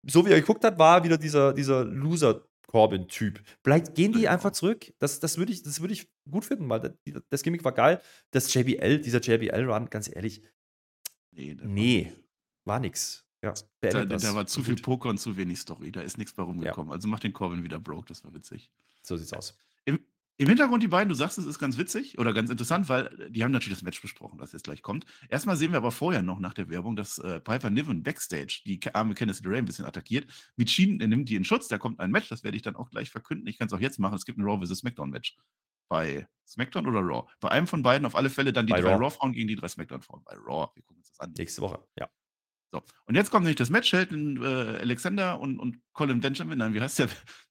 So wie er geguckt hat, war wieder dieser, dieser Loser Corbin-Typ. Vielleicht gehen die einfach zurück. Das, das würde ich, würd ich gut finden, weil das, das Gimmick war geil. Das JBL, dieser JBL-Run, ganz ehrlich, nee, nee war nix. Ja, da, da, war zu viel Poker und zu wenig Story. Da ist nichts bei rumgekommen. Ja. Also macht den Corbin wieder broke, das war witzig. So sieht's aus. Im, Hintergrund die beiden, du sagst, es ist ganz witzig oder ganz interessant, weil äh, die haben natürlich das Match besprochen, das jetzt gleich kommt. Erstmal sehen wir aber vorher noch nach der Werbung, dass äh, Piper Niven backstage die arme Candice LeRae ein bisschen attackiert. Mit nimmt die in Schutz, da kommt ein Match, das werde ich dann auch gleich verkünden. Ich kann es auch jetzt machen. Es gibt ein Raw vs. SmackDown Match. Bei SmackDown oder Raw? Bei einem von beiden auf alle Fälle dann die Bei drei Raw-Frauen gegen die drei SmackDown-Frauen. Bei Raw, wir gucken uns das an. Nächste Woche, ja. So, und jetzt kommt nämlich das Match, Shelton äh, Alexander und, und Colin Benjamin, nein, wie heißt der?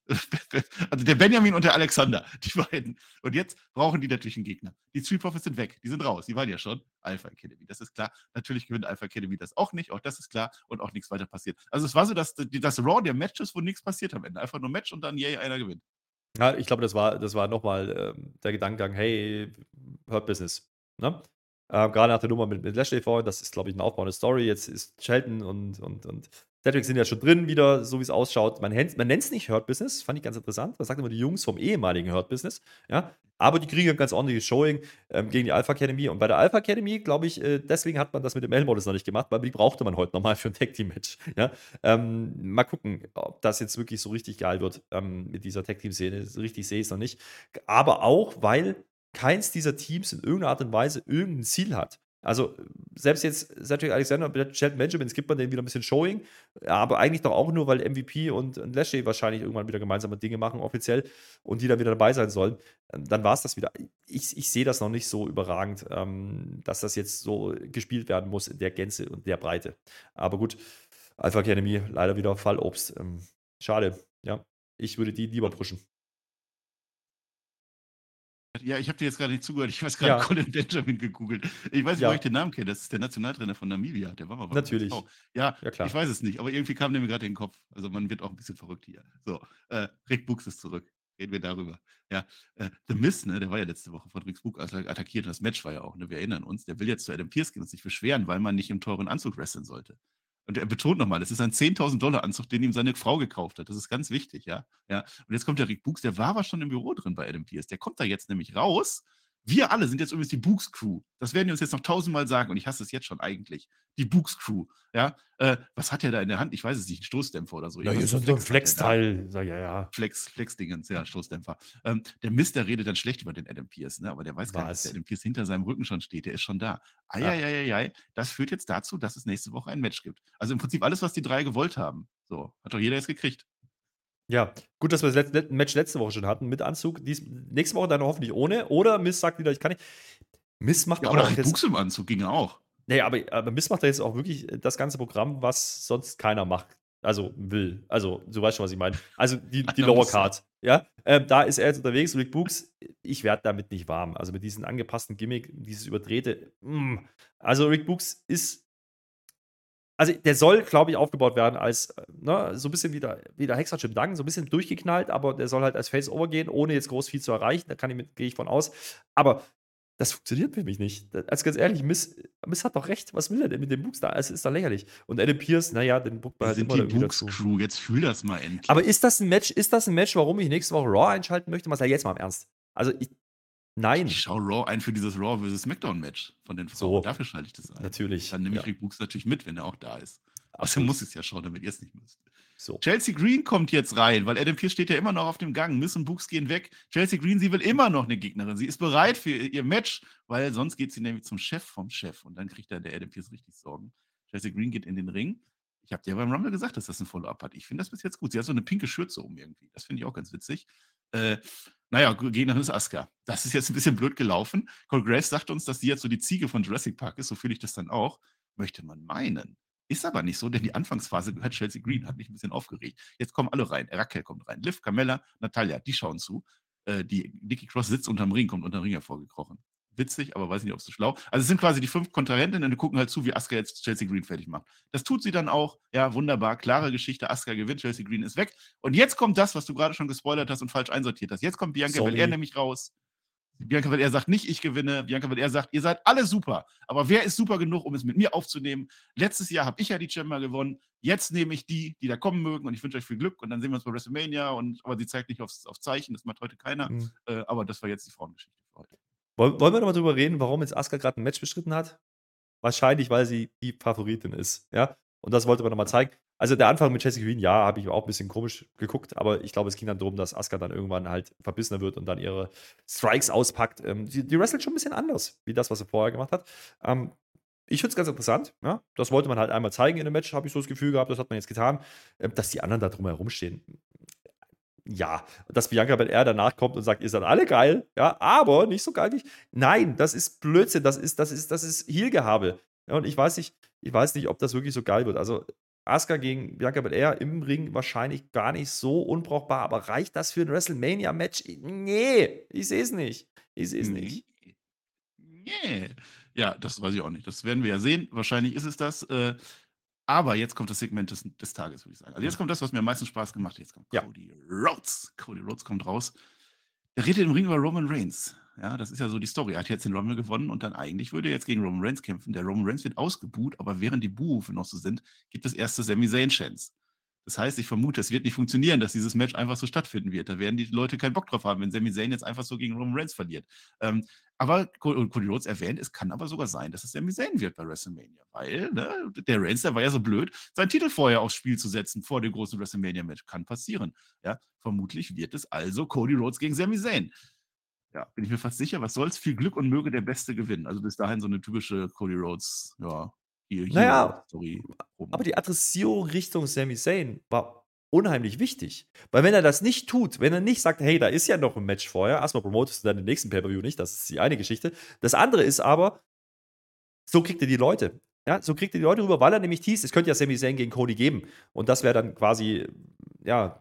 also der Benjamin und der Alexander, die beiden. Und jetzt brauchen die natürlich einen Gegner. Die Street Profits sind weg, die sind raus, die waren ja schon Alpha Academy, das ist klar. Natürlich gewinnt Alpha Academy das auch nicht, auch das ist klar und auch nichts weiter passiert. Also es war so, dass das Raw der Matches, wo nichts passiert am Ende. Einfach nur Match und dann yay, einer gewinnt. Ja, ich glaube, das war, das war nochmal ähm, der Gedankengang, hey, Hurt Business. Ne? Äh, Gerade nach der Nummer mit, mit Lashley vorhin, das ist, glaube ich, eine aufbauende Story. Jetzt ist Shelton und, und, und Cedric sind ja schon drin wieder, so wie es ausschaut. Man, man nennt es nicht Hurt Business, fand ich ganz interessant. Man sagt immer die Jungs vom ehemaligen Hurt Business. Ja? Aber die kriegen ein ganz ordentliches Showing ähm, gegen die Alpha Academy. Und bei der Alpha Academy, glaube ich, äh, deswegen hat man das mit dem L-Modus noch nicht gemacht, weil die brauchte man heute nochmal für ein Tag Team Match. Ja? Ähm, mal gucken, ob das jetzt wirklich so richtig geil wird ähm, mit dieser Tag Team Szene. Richtig sehe ich es noch nicht. Aber auch, weil keins dieser Teams in irgendeiner Art und Weise irgendein Ziel hat. Also, selbst jetzt Cedric Alexander Shelton Benjamin, es gibt man denen wieder ein bisschen Showing, aber eigentlich doch auch nur, weil MVP und, und Lashley wahrscheinlich irgendwann wieder gemeinsame Dinge machen, offiziell, und die dann wieder dabei sein sollen. Ähm, dann war es das wieder. Ich, ich sehe das noch nicht so überragend, ähm, dass das jetzt so gespielt werden muss in der Gänze und der Breite. Aber gut, Alpha Academy leider wieder Fallobst. Ähm, schade, ja. Ich würde die lieber pushen. Ja, ich habe dir jetzt gerade nicht zugehört. Ich weiß gerade ja. Colin Benjamin gegoogelt. Ich weiß nicht, ja. wo ich den Namen kenne. Das ist der Nationaltrainer von Namibia. Der war mal Natürlich. Ja, ja, klar. ich weiß es nicht. Aber irgendwie kam der mir gerade in den Kopf. Also man wird auch ein bisschen verrückt hier. So, äh, Rick Buchs ist zurück. Reden wir darüber. Ja, äh, The Miss, ne, der war ja letzte Woche von Rick Buch attackiert. Das Match war ja auch, ne, wir erinnern uns. Der will jetzt zu Adam Pierce gehen und sich beschweren, weil man nicht im teuren Anzug wresteln sollte. Und er betont nochmal, das ist ein 10.000 Dollar Anzug, den ihm seine Frau gekauft hat. Das ist ganz wichtig, ja. ja. Und jetzt kommt der Rick Books, der war aber schon im Büro drin bei Adam Pierce. Der kommt da jetzt nämlich raus wir alle sind jetzt übrigens die Books Crew. Das werden die uns jetzt noch tausendmal sagen und ich hasse es jetzt schon eigentlich. Die Books Crew. Ja, äh, was hat er da in der Hand? Ich weiß es nicht, ein Stoßdämpfer oder so. Ja, hier ist so ein Flex-Teil. Ja, ja. Flex, Flex-Dingens, ja, Stoßdämpfer. Ähm, der Mister redet dann schlecht über den Adam Pierce, ne? aber der weiß gar nicht, dass der Adam Pierce hinter seinem Rücken schon steht. Der ist schon da. Eieieiei, das führt jetzt dazu, dass es nächste Woche ein Match gibt. Also im Prinzip alles, was die drei gewollt haben. So, hat doch jeder jetzt gekriegt. Ja, gut, dass wir das letzte, Match letzte Woche schon hatten mit Anzug. Dies, nächste Woche dann hoffentlich ohne. Oder Miss sagt wieder, ich kann nicht. Miss macht ja, oder auch Buchs im Anzug ging auch. Nee, aber, aber Miss macht da jetzt auch wirklich das ganze Programm, was sonst keiner macht. Also will. Also, du weißt schon, was ich meine. Also die, die Lower Card. Ja, ähm, da ist er jetzt unterwegs. Rick Books, ich werde damit nicht warm. Also mit diesem angepassten Gimmick, dieses überdrehte. Mm. Also Rick Books ist also der soll, glaube ich, aufgebaut werden als äh, ne, so ein bisschen wie der, wie der Hexer Jim Duggan, so ein bisschen durchgeknallt, aber der soll halt als Face overgehen, ohne jetzt groß viel zu erreichen. Da kann ich gehe ich von aus. Aber das funktioniert für mich nicht. Also ganz ehrlich, Miss, Miss hat doch recht. Was will er denn mit dem Books da? Es ist doch lächerlich. Und Adam Pierce, naja, den buckt man halt immer die Books Crew. Jetzt fühl das mal endlich. Aber ist das ein Match? Ist das ein Match, warum ich nächste Woche Raw einschalten möchte? Mal jetzt mal im Ernst. Also ich, Nein. Ich schaue Raw ein für dieses Raw vs. SmackDown-Match von den Frauen. So, Dafür schalte ich das ein. Natürlich. Dann nehme ich ja. Rick Books natürlich mit, wenn er auch da ist. Außerdem muss es ja schauen, damit ihr es nicht müsst. So. Chelsea Green kommt jetzt rein, weil Adam Pierce steht ja immer noch auf dem Gang. Miss und Books gehen weg. Chelsea Green, sie will immer noch eine Gegnerin. Sie ist bereit für ihr Match, weil sonst geht sie nämlich zum Chef vom Chef und dann kriegt dann der Adam Pierce richtig Sorgen. Chelsea Green geht in den Ring. Ich habe dir beim Rumble gesagt, dass das ein Follow-up hat. Ich finde das bis jetzt gut. Sie hat so eine pinke Schürze um irgendwie. Das finde ich auch ganz witzig. Äh, naja, Gegnerin ist Asuka. Das ist jetzt ein bisschen blöd gelaufen. Cole Grace sagt uns, dass sie jetzt so die Ziege von Jurassic Park ist. So fühle ich das dann auch. Möchte man meinen. Ist aber nicht so, denn die Anfangsphase gehört Chelsea Green, hat mich ein bisschen aufgeregt. Jetzt kommen alle rein. Raquel kommt rein. Liv, Carmella, Natalia, die schauen zu. Äh, die Nikki Cross sitzt unterm Ring, kommt unterm Ring hervorgekrochen. Witzig, aber weiß nicht, ob es so schlau. Also es sind quasi die fünf Kontrahentinnen, die gucken halt zu, wie Asuka jetzt Chelsea Green fertig macht. Das tut sie dann auch. Ja, wunderbar. Klare Geschichte. Asuka gewinnt, Chelsea Green ist weg. Und jetzt kommt das, was du gerade schon gespoilert hast und falsch einsortiert hast. Jetzt kommt Bianca, Sorry. er nämlich raus. Bianca er sagt nicht, ich gewinne. Bianca er sagt, ihr seid alle super. Aber wer ist super genug, um es mit mir aufzunehmen? Letztes Jahr habe ich ja die Chamber gewonnen. Jetzt nehme ich die, die da kommen mögen. Und ich wünsche euch viel Glück. Und dann sehen wir uns bei WrestleMania. Und, aber sie zeigt nicht aufs, auf Zeichen. Das macht heute keiner. Mhm. Äh, aber das war jetzt die Frauengeschichte für heute. Wollen wir nochmal drüber reden, warum jetzt Asuka gerade ein Match bestritten hat? Wahrscheinlich, weil sie die Favoritin ist. Ja? Und das wollte man nochmal zeigen. Also der Anfang mit Jessica Green, ja, habe ich auch ein bisschen komisch geguckt, aber ich glaube, es ging dann darum, dass Asuka dann irgendwann halt verbissener wird und dann ihre Strikes auspackt. Ähm, die, die wrestelt schon ein bisschen anders, wie das, was sie vorher gemacht hat. Ähm, ich finde es ganz interessant, ja. Das wollte man halt einmal zeigen in dem Match, habe ich so das Gefühl gehabt, das hat man jetzt getan. Ähm, dass die anderen da drumherum stehen. Ja, dass Bianca Belair danach kommt und sagt, ihr seid alle geil, ja, aber nicht so geil wie ich. Nein, das ist Blödsinn, das ist, das ist, das ist Heel-Gehabe. Ja, und ich weiß nicht, ich weiß nicht, ob das wirklich so geil wird. Also Asuka gegen Bianca Belair im Ring wahrscheinlich gar nicht so unbrauchbar, aber reicht das für ein WrestleMania-Match? Nee, ich sehe es nicht. Ich sehe es nicht. Nee. Ja, das weiß ich auch nicht. Das werden wir ja sehen. Wahrscheinlich ist es das. Äh, aber jetzt kommt das Segment des, des Tages, würde ich sagen. Also jetzt kommt das, was mir am meisten Spaß gemacht hat. Jetzt kommt ja. Cody Rhodes. Cody Rhodes kommt raus. Er redet im Ring über Roman Reigns. Ja, das ist ja so die Story. Er hat jetzt den Rumble gewonnen und dann eigentlich würde er jetzt gegen Roman Reigns kämpfen. Der Roman Reigns wird ausgebuht, aber während die Buhrufe noch so sind, gibt es erste Sami Zayn-Chance. Das heißt, ich vermute, es wird nicht funktionieren, dass dieses Match einfach so stattfinden wird. Da werden die Leute keinen Bock drauf haben, wenn Sami Zayn jetzt einfach so gegen Roman Reigns verliert. Ähm, aber Cody Rhodes erwähnt, es kann aber sogar sein, dass es Sami Zayn wird bei WrestleMania, weil ne, der Reigns, der war ja so blöd, seinen Titel vorher aufs Spiel zu setzen vor dem großen WrestleMania-Match. Kann passieren. Ja, vermutlich wird es also Cody Rhodes gegen Sami Zayn. Ja, bin ich mir fast sicher. Was soll's? Viel Glück und möge der Beste gewinnen. Also bis dahin so eine typische Cody Rhodes, ja, hier, naja, Story. Aber die Adressierung Richtung Sami Zayn war unheimlich wichtig. Weil wenn er das nicht tut, wenn er nicht sagt, hey, da ist ja noch ein Match vorher, erstmal promotest du dann den nächsten Pay-Per-View nicht, das ist die eine Geschichte. Das andere ist aber, so kriegt er die Leute. Ja, so kriegt er die Leute rüber, weil er nämlich hieß, es könnte ja Sami Zayn gegen Cody geben. Und das wäre dann quasi, ja,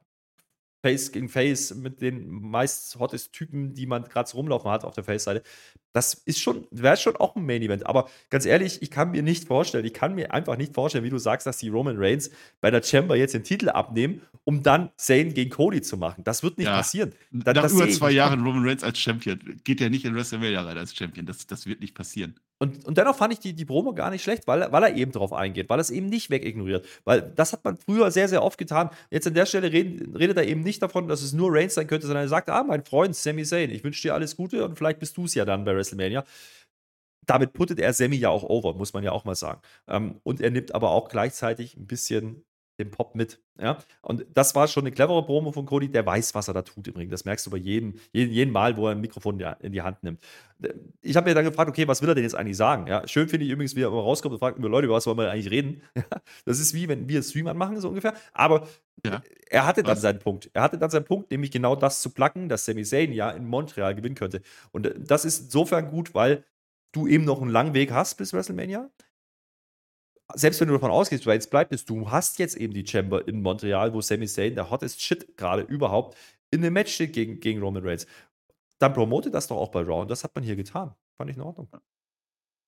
Face gegen Face mit den meist hottest Typen, die man gerade so rumlaufen hat auf der Face-Seite. Das ist schon, wäre schon auch ein Main-Event. Aber ganz ehrlich, ich kann mir nicht vorstellen, ich kann mir einfach nicht vorstellen, wie du sagst, dass die Roman Reigns bei der Chamber jetzt den Titel abnehmen, um dann Zayn gegen Cody zu machen. Das wird nicht ja. passieren. Nach das über zwei Jahren Roman Reigns als Champion geht er nicht in WrestleMania rein als Champion. Das, das wird nicht passieren. Und, und dennoch fand ich die, die Promo gar nicht schlecht, weil, weil er eben darauf eingeht, weil er es eben nicht wegignoriert. Weil das hat man früher sehr, sehr oft getan. Jetzt an der Stelle reden, redet er eben nicht davon, dass es nur Reigns sein könnte, sondern er sagt, ah, mein Freund Sami Zayn, ich wünsche dir alles Gute und vielleicht bist du es ja dann bei WrestleMania. Damit puttet er Sammy ja auch over, muss man ja auch mal sagen. Ähm, und er nimmt aber auch gleichzeitig ein bisschen den Pop mit. Ja? Und das war schon eine clevere Promo von Cody, der weiß, was er da tut im Ring. Das merkst du bei jedem, jeden, jeden Mal, wo er ein Mikrofon in die Hand nimmt. Ich habe mir dann gefragt, okay, was will er denn jetzt eigentlich sagen? Ja, schön finde ich übrigens, wie er immer rauskommt und fragt, Leute, über was wollen wir eigentlich reden? das ist wie, wenn wir Stream anmachen, so ungefähr. Aber ja. er hatte dann was? seinen Punkt. Er hatte dann seinen Punkt, nämlich genau das zu placken, dass Sami Zayn ja in Montreal gewinnen könnte. Und äh, das ist insofern gut, weil du eben noch einen langen Weg hast bis WrestleMania selbst wenn du davon ausgehst, jetzt bleibt es, du hast jetzt eben die Chamber in Montreal, wo Sami Zayn, der hottest Shit gerade überhaupt, in einem Match steht gegen, gegen Roman Reigns. Dann promote das doch auch bei Raw und das hat man hier getan. Fand ich in Ordnung.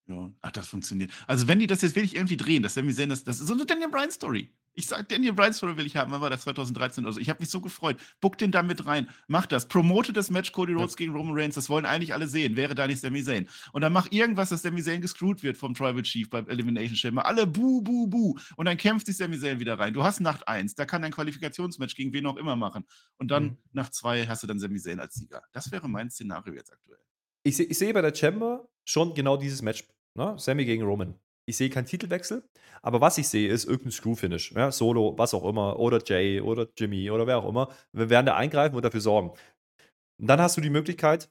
Ja, ach, das funktioniert. Also, wenn die das jetzt wirklich irgendwie drehen, dass Sami Zayn, das, das ist so eine Daniel Bryan-Story. Ich sag, Daniel Bryan Story will ich haben. Wann war das? 2013 oder so. Ich habe mich so gefreut. Book den da mit rein. Mach das. Promote das Match Cody Rhodes ja. gegen Roman Reigns. Das wollen eigentlich alle sehen. Wäre da nicht Sami Zayn. Und dann mach irgendwas, dass Sami Zayn gescrewt wird vom Tribal Chief beim Elimination Chamber. Alle buh, buh, buh. Und dann kämpft sich Sami Zayn wieder rein. Du hast Nacht 1. Da kann ein Qualifikationsmatch gegen wen auch immer machen. Und dann mhm. nach 2 hast du dann Sami Zayn als Sieger. Das wäre mein Szenario jetzt aktuell. Ich, ich sehe bei der Chamber schon genau dieses Match. Ne? Sammy gegen Roman. Ich sehe keinen Titelwechsel, aber was ich sehe, ist irgendein Screw-Finish. Ja, Solo, was auch immer, oder Jay oder Jimmy oder wer auch immer. Wir werden da eingreifen und dafür sorgen. Und dann hast du die Möglichkeit,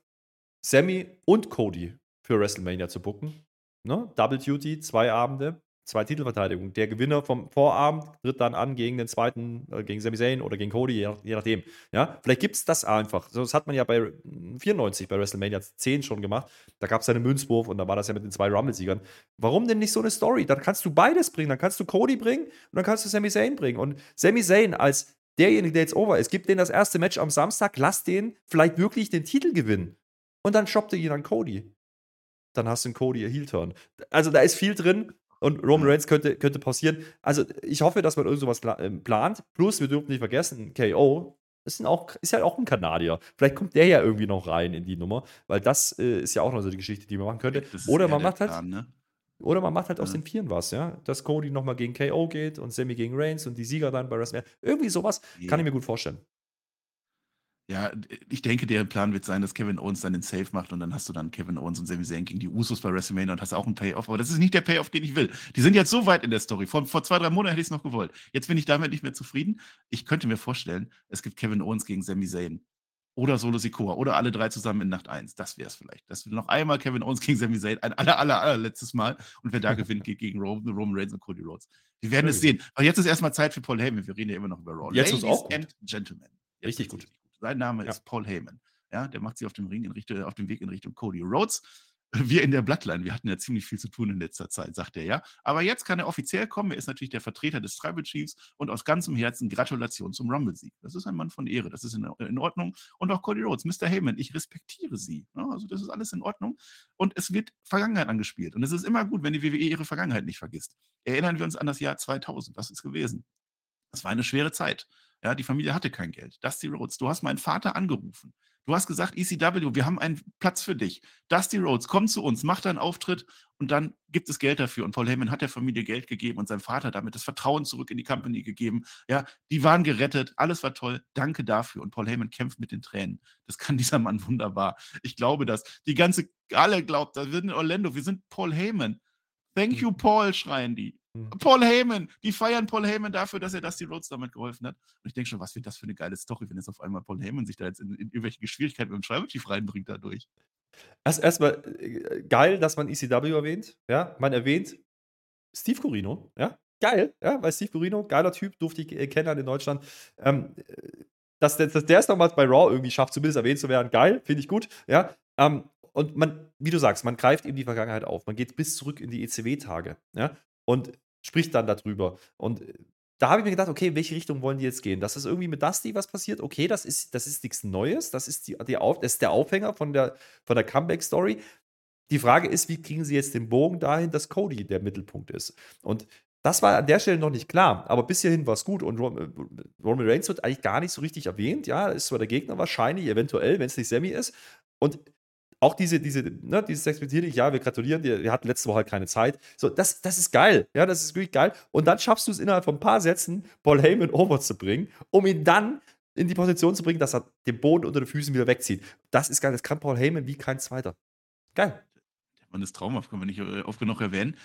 Sammy und Cody für WrestleMania zu bucken. Ne? Double Duty, zwei Abende zwei Titelverteidigungen. Der Gewinner vom Vorabend tritt dann an gegen den zweiten, äh, gegen Sami Zayn oder gegen Cody, je, je nachdem. Ja, vielleicht gibt es das einfach. das hat man ja bei 94 bei WrestleMania 10 schon gemacht. Da gab es einen Münzwurf und da war das ja mit den zwei Rumble-Siegern. Warum denn nicht so eine Story? Dann kannst du beides bringen. Dann kannst du Cody bringen und dann kannst du Sami Zayn bringen. Und Sami Zayn als derjenige, der jetzt over ist, gibt denen das erste Match am Samstag, lass den vielleicht wirklich den Titel gewinnen. Und dann shoppt er ihn an Cody dann hast du einen Cody Heel-Turn. Also da ist viel drin und Roman Reigns könnte, könnte passieren. Also ich hoffe, dass man irgend sowas ähm, plant. Plus, wir dürfen nicht vergessen, KO ist, auch, ist ja auch ein Kanadier. Vielleicht kommt der ja irgendwie noch rein in die Nummer, weil das äh, ist ja auch noch so die Geschichte, die man machen könnte. Oder man macht halt. Plan, ne? Oder man macht halt ja. aus den Vieren was, ja. Dass Cody nochmal gegen KO geht und Sammy gegen Reigns und die Sieger dann bei WrestleMania. Irgendwie sowas ja. kann ich mir gut vorstellen. Ja, ich denke, der Plan wird sein, dass Kevin Owens dann den Safe macht und dann hast du dann Kevin Owens und Sami Zayn gegen die Usos bei WrestleMania und hast auch einen Payoff. Aber das ist nicht der Payoff, den ich will. Die sind jetzt so weit in der Story. Vor, vor zwei, drei Monaten hätte ich es noch gewollt. Jetzt bin ich damit nicht mehr zufrieden. Ich könnte mir vorstellen, es gibt Kevin Owens gegen Sami Zayn. Oder Solo Sikoa. Oder alle drei zusammen in Nacht 1. Das wäre es vielleicht. Das wird noch einmal Kevin Owens gegen Sami Zayn. Ein aller, aller, allerletztes Mal. Und wer da gewinnt, geht gegen Roman, Roman Reigns und Cody Rhodes. Wir werden es sehen. Aber jetzt ist erstmal Zeit für Paul Heyman. Wir reden ja immer noch über Raw. Jetzt ist auch gut. and Gentlemen. Jetzt Richtig gut. Sein Name ja. ist Paul Heyman. Ja, der macht sich auf dem, Ring in Richtung, auf dem Weg in Richtung Cody Rhodes. Wir in der Bloodline, wir hatten ja ziemlich viel zu tun in letzter Zeit, sagt er ja. Aber jetzt kann er offiziell kommen. Er ist natürlich der Vertreter des Tribal Chiefs und aus ganzem Herzen Gratulation zum Rumble-Sieg. Das ist ein Mann von Ehre, das ist in, in, Ordnung. Und auch Cody Rhodes, Mr. Heyman, ich respektiere Sie. Also, das ist alles in Ordnung. Und es wird Vergangenheit angespielt. Und es ist immer gut, wenn die WWE ihre Vergangenheit nicht vergisst. Erinnern wir uns an das Jahr 2000, das ist gewesen. Das war eine schwere Zeit. Ja, die Familie hatte kein Geld. Dusty Rhodes, du hast meinen Vater angerufen. Du hast gesagt, ECW, wir haben einen Platz für dich. Dusty Rhodes, komm zu uns, mach deinen Auftritt und dann gibt es Geld dafür. Und Paul Heyman hat der Familie Geld gegeben und sein Vater damit das Vertrauen zurück in die Company gegeben. Ja, die waren gerettet, alles war toll. Danke dafür. Und Paul Heyman kämpft mit den Tränen. Das kann dieser Mann wunderbar. Ich glaube das. Die ganze, alle glaubt, da sind in Orlando, wir sind Paul Heyman. Thank you, Paul, schreien die. Mhm. Paul Heyman, die feiern Paul Heyman dafür, dass er Dusty Rhodes damit geholfen hat. Und ich denke schon, was wird das für eine geile Story, wenn jetzt auf einmal Paul Heyman sich da jetzt in, in irgendwelche Schwierigkeiten mit dem Schreibtisch reinbringt dadurch. Erst erstmal äh, geil, dass man ECW erwähnt. Ja, man erwähnt Steve Corino. Ja, geil. Ja, weil Steve Corino, geiler Typ, durfte ich äh, kennen in Deutschland. Ähm, dass, dass, dass der es nochmals bei Raw irgendwie schafft, zumindest erwähnt zu werden, geil, finde ich gut. Ja, ähm, und man, wie du sagst, man greift eben die Vergangenheit auf. Man geht bis zurück in die ECW-Tage. Ja, und spricht dann darüber. Und äh, da habe ich mir gedacht, okay, in welche Richtung wollen die jetzt gehen? Dass es irgendwie mit Dusty was passiert, okay, das ist, das ist nichts Neues, das ist, die, die Auf, das ist der Aufhänger von der, von der Comeback-Story. Die Frage ist, wie kriegen sie jetzt den Bogen dahin, dass Cody der Mittelpunkt ist? Und das war an der Stelle noch nicht klar, aber bis hierhin war es gut und äh, Roman Reigns wird eigentlich gar nicht so richtig erwähnt. Ja, ist zwar der Gegner wahrscheinlich, eventuell, wenn es nicht Sammy ist. Und auch diese, diese, ne, dieses Experimentieren, ja, wir gratulieren dir, wir hatten letzte Woche halt keine Zeit. So, das, das ist geil. Ja, das ist wirklich geil. Und dann schaffst du es innerhalb von ein paar Sätzen, Paul Heyman over zu bringen, um ihn dann in die Position zu bringen, dass er den Boden unter den Füßen wieder wegzieht. Das ist geil. Das kann Paul Heyman wie kein zweiter. Geil. Der Mann ist traumhaft, können wir nicht äh, oft genug erwähnen.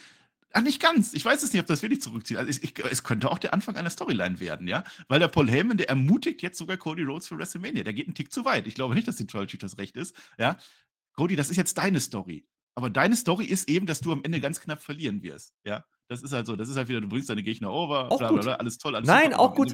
Ach, nicht ganz. Ich weiß es nicht, ob das wirklich zurückzieht. Also ich, ich, es könnte auch der Anfang einer Storyline werden, ja. Weil der Paul Heyman, der ermutigt jetzt sogar Cody Rhodes für WrestleMania. Der geht einen Tick zu weit. Ich glaube nicht, dass die Troll Chief das recht ist, ja. Cody, das ist jetzt deine Story. Aber deine Story ist eben, dass du am Ende ganz knapp verlieren wirst. Ja, das ist halt so. Das ist halt wieder, du bringst deine Gegner over, auch bla, bla, bla, alles toll, alles Nein, super, auch gut.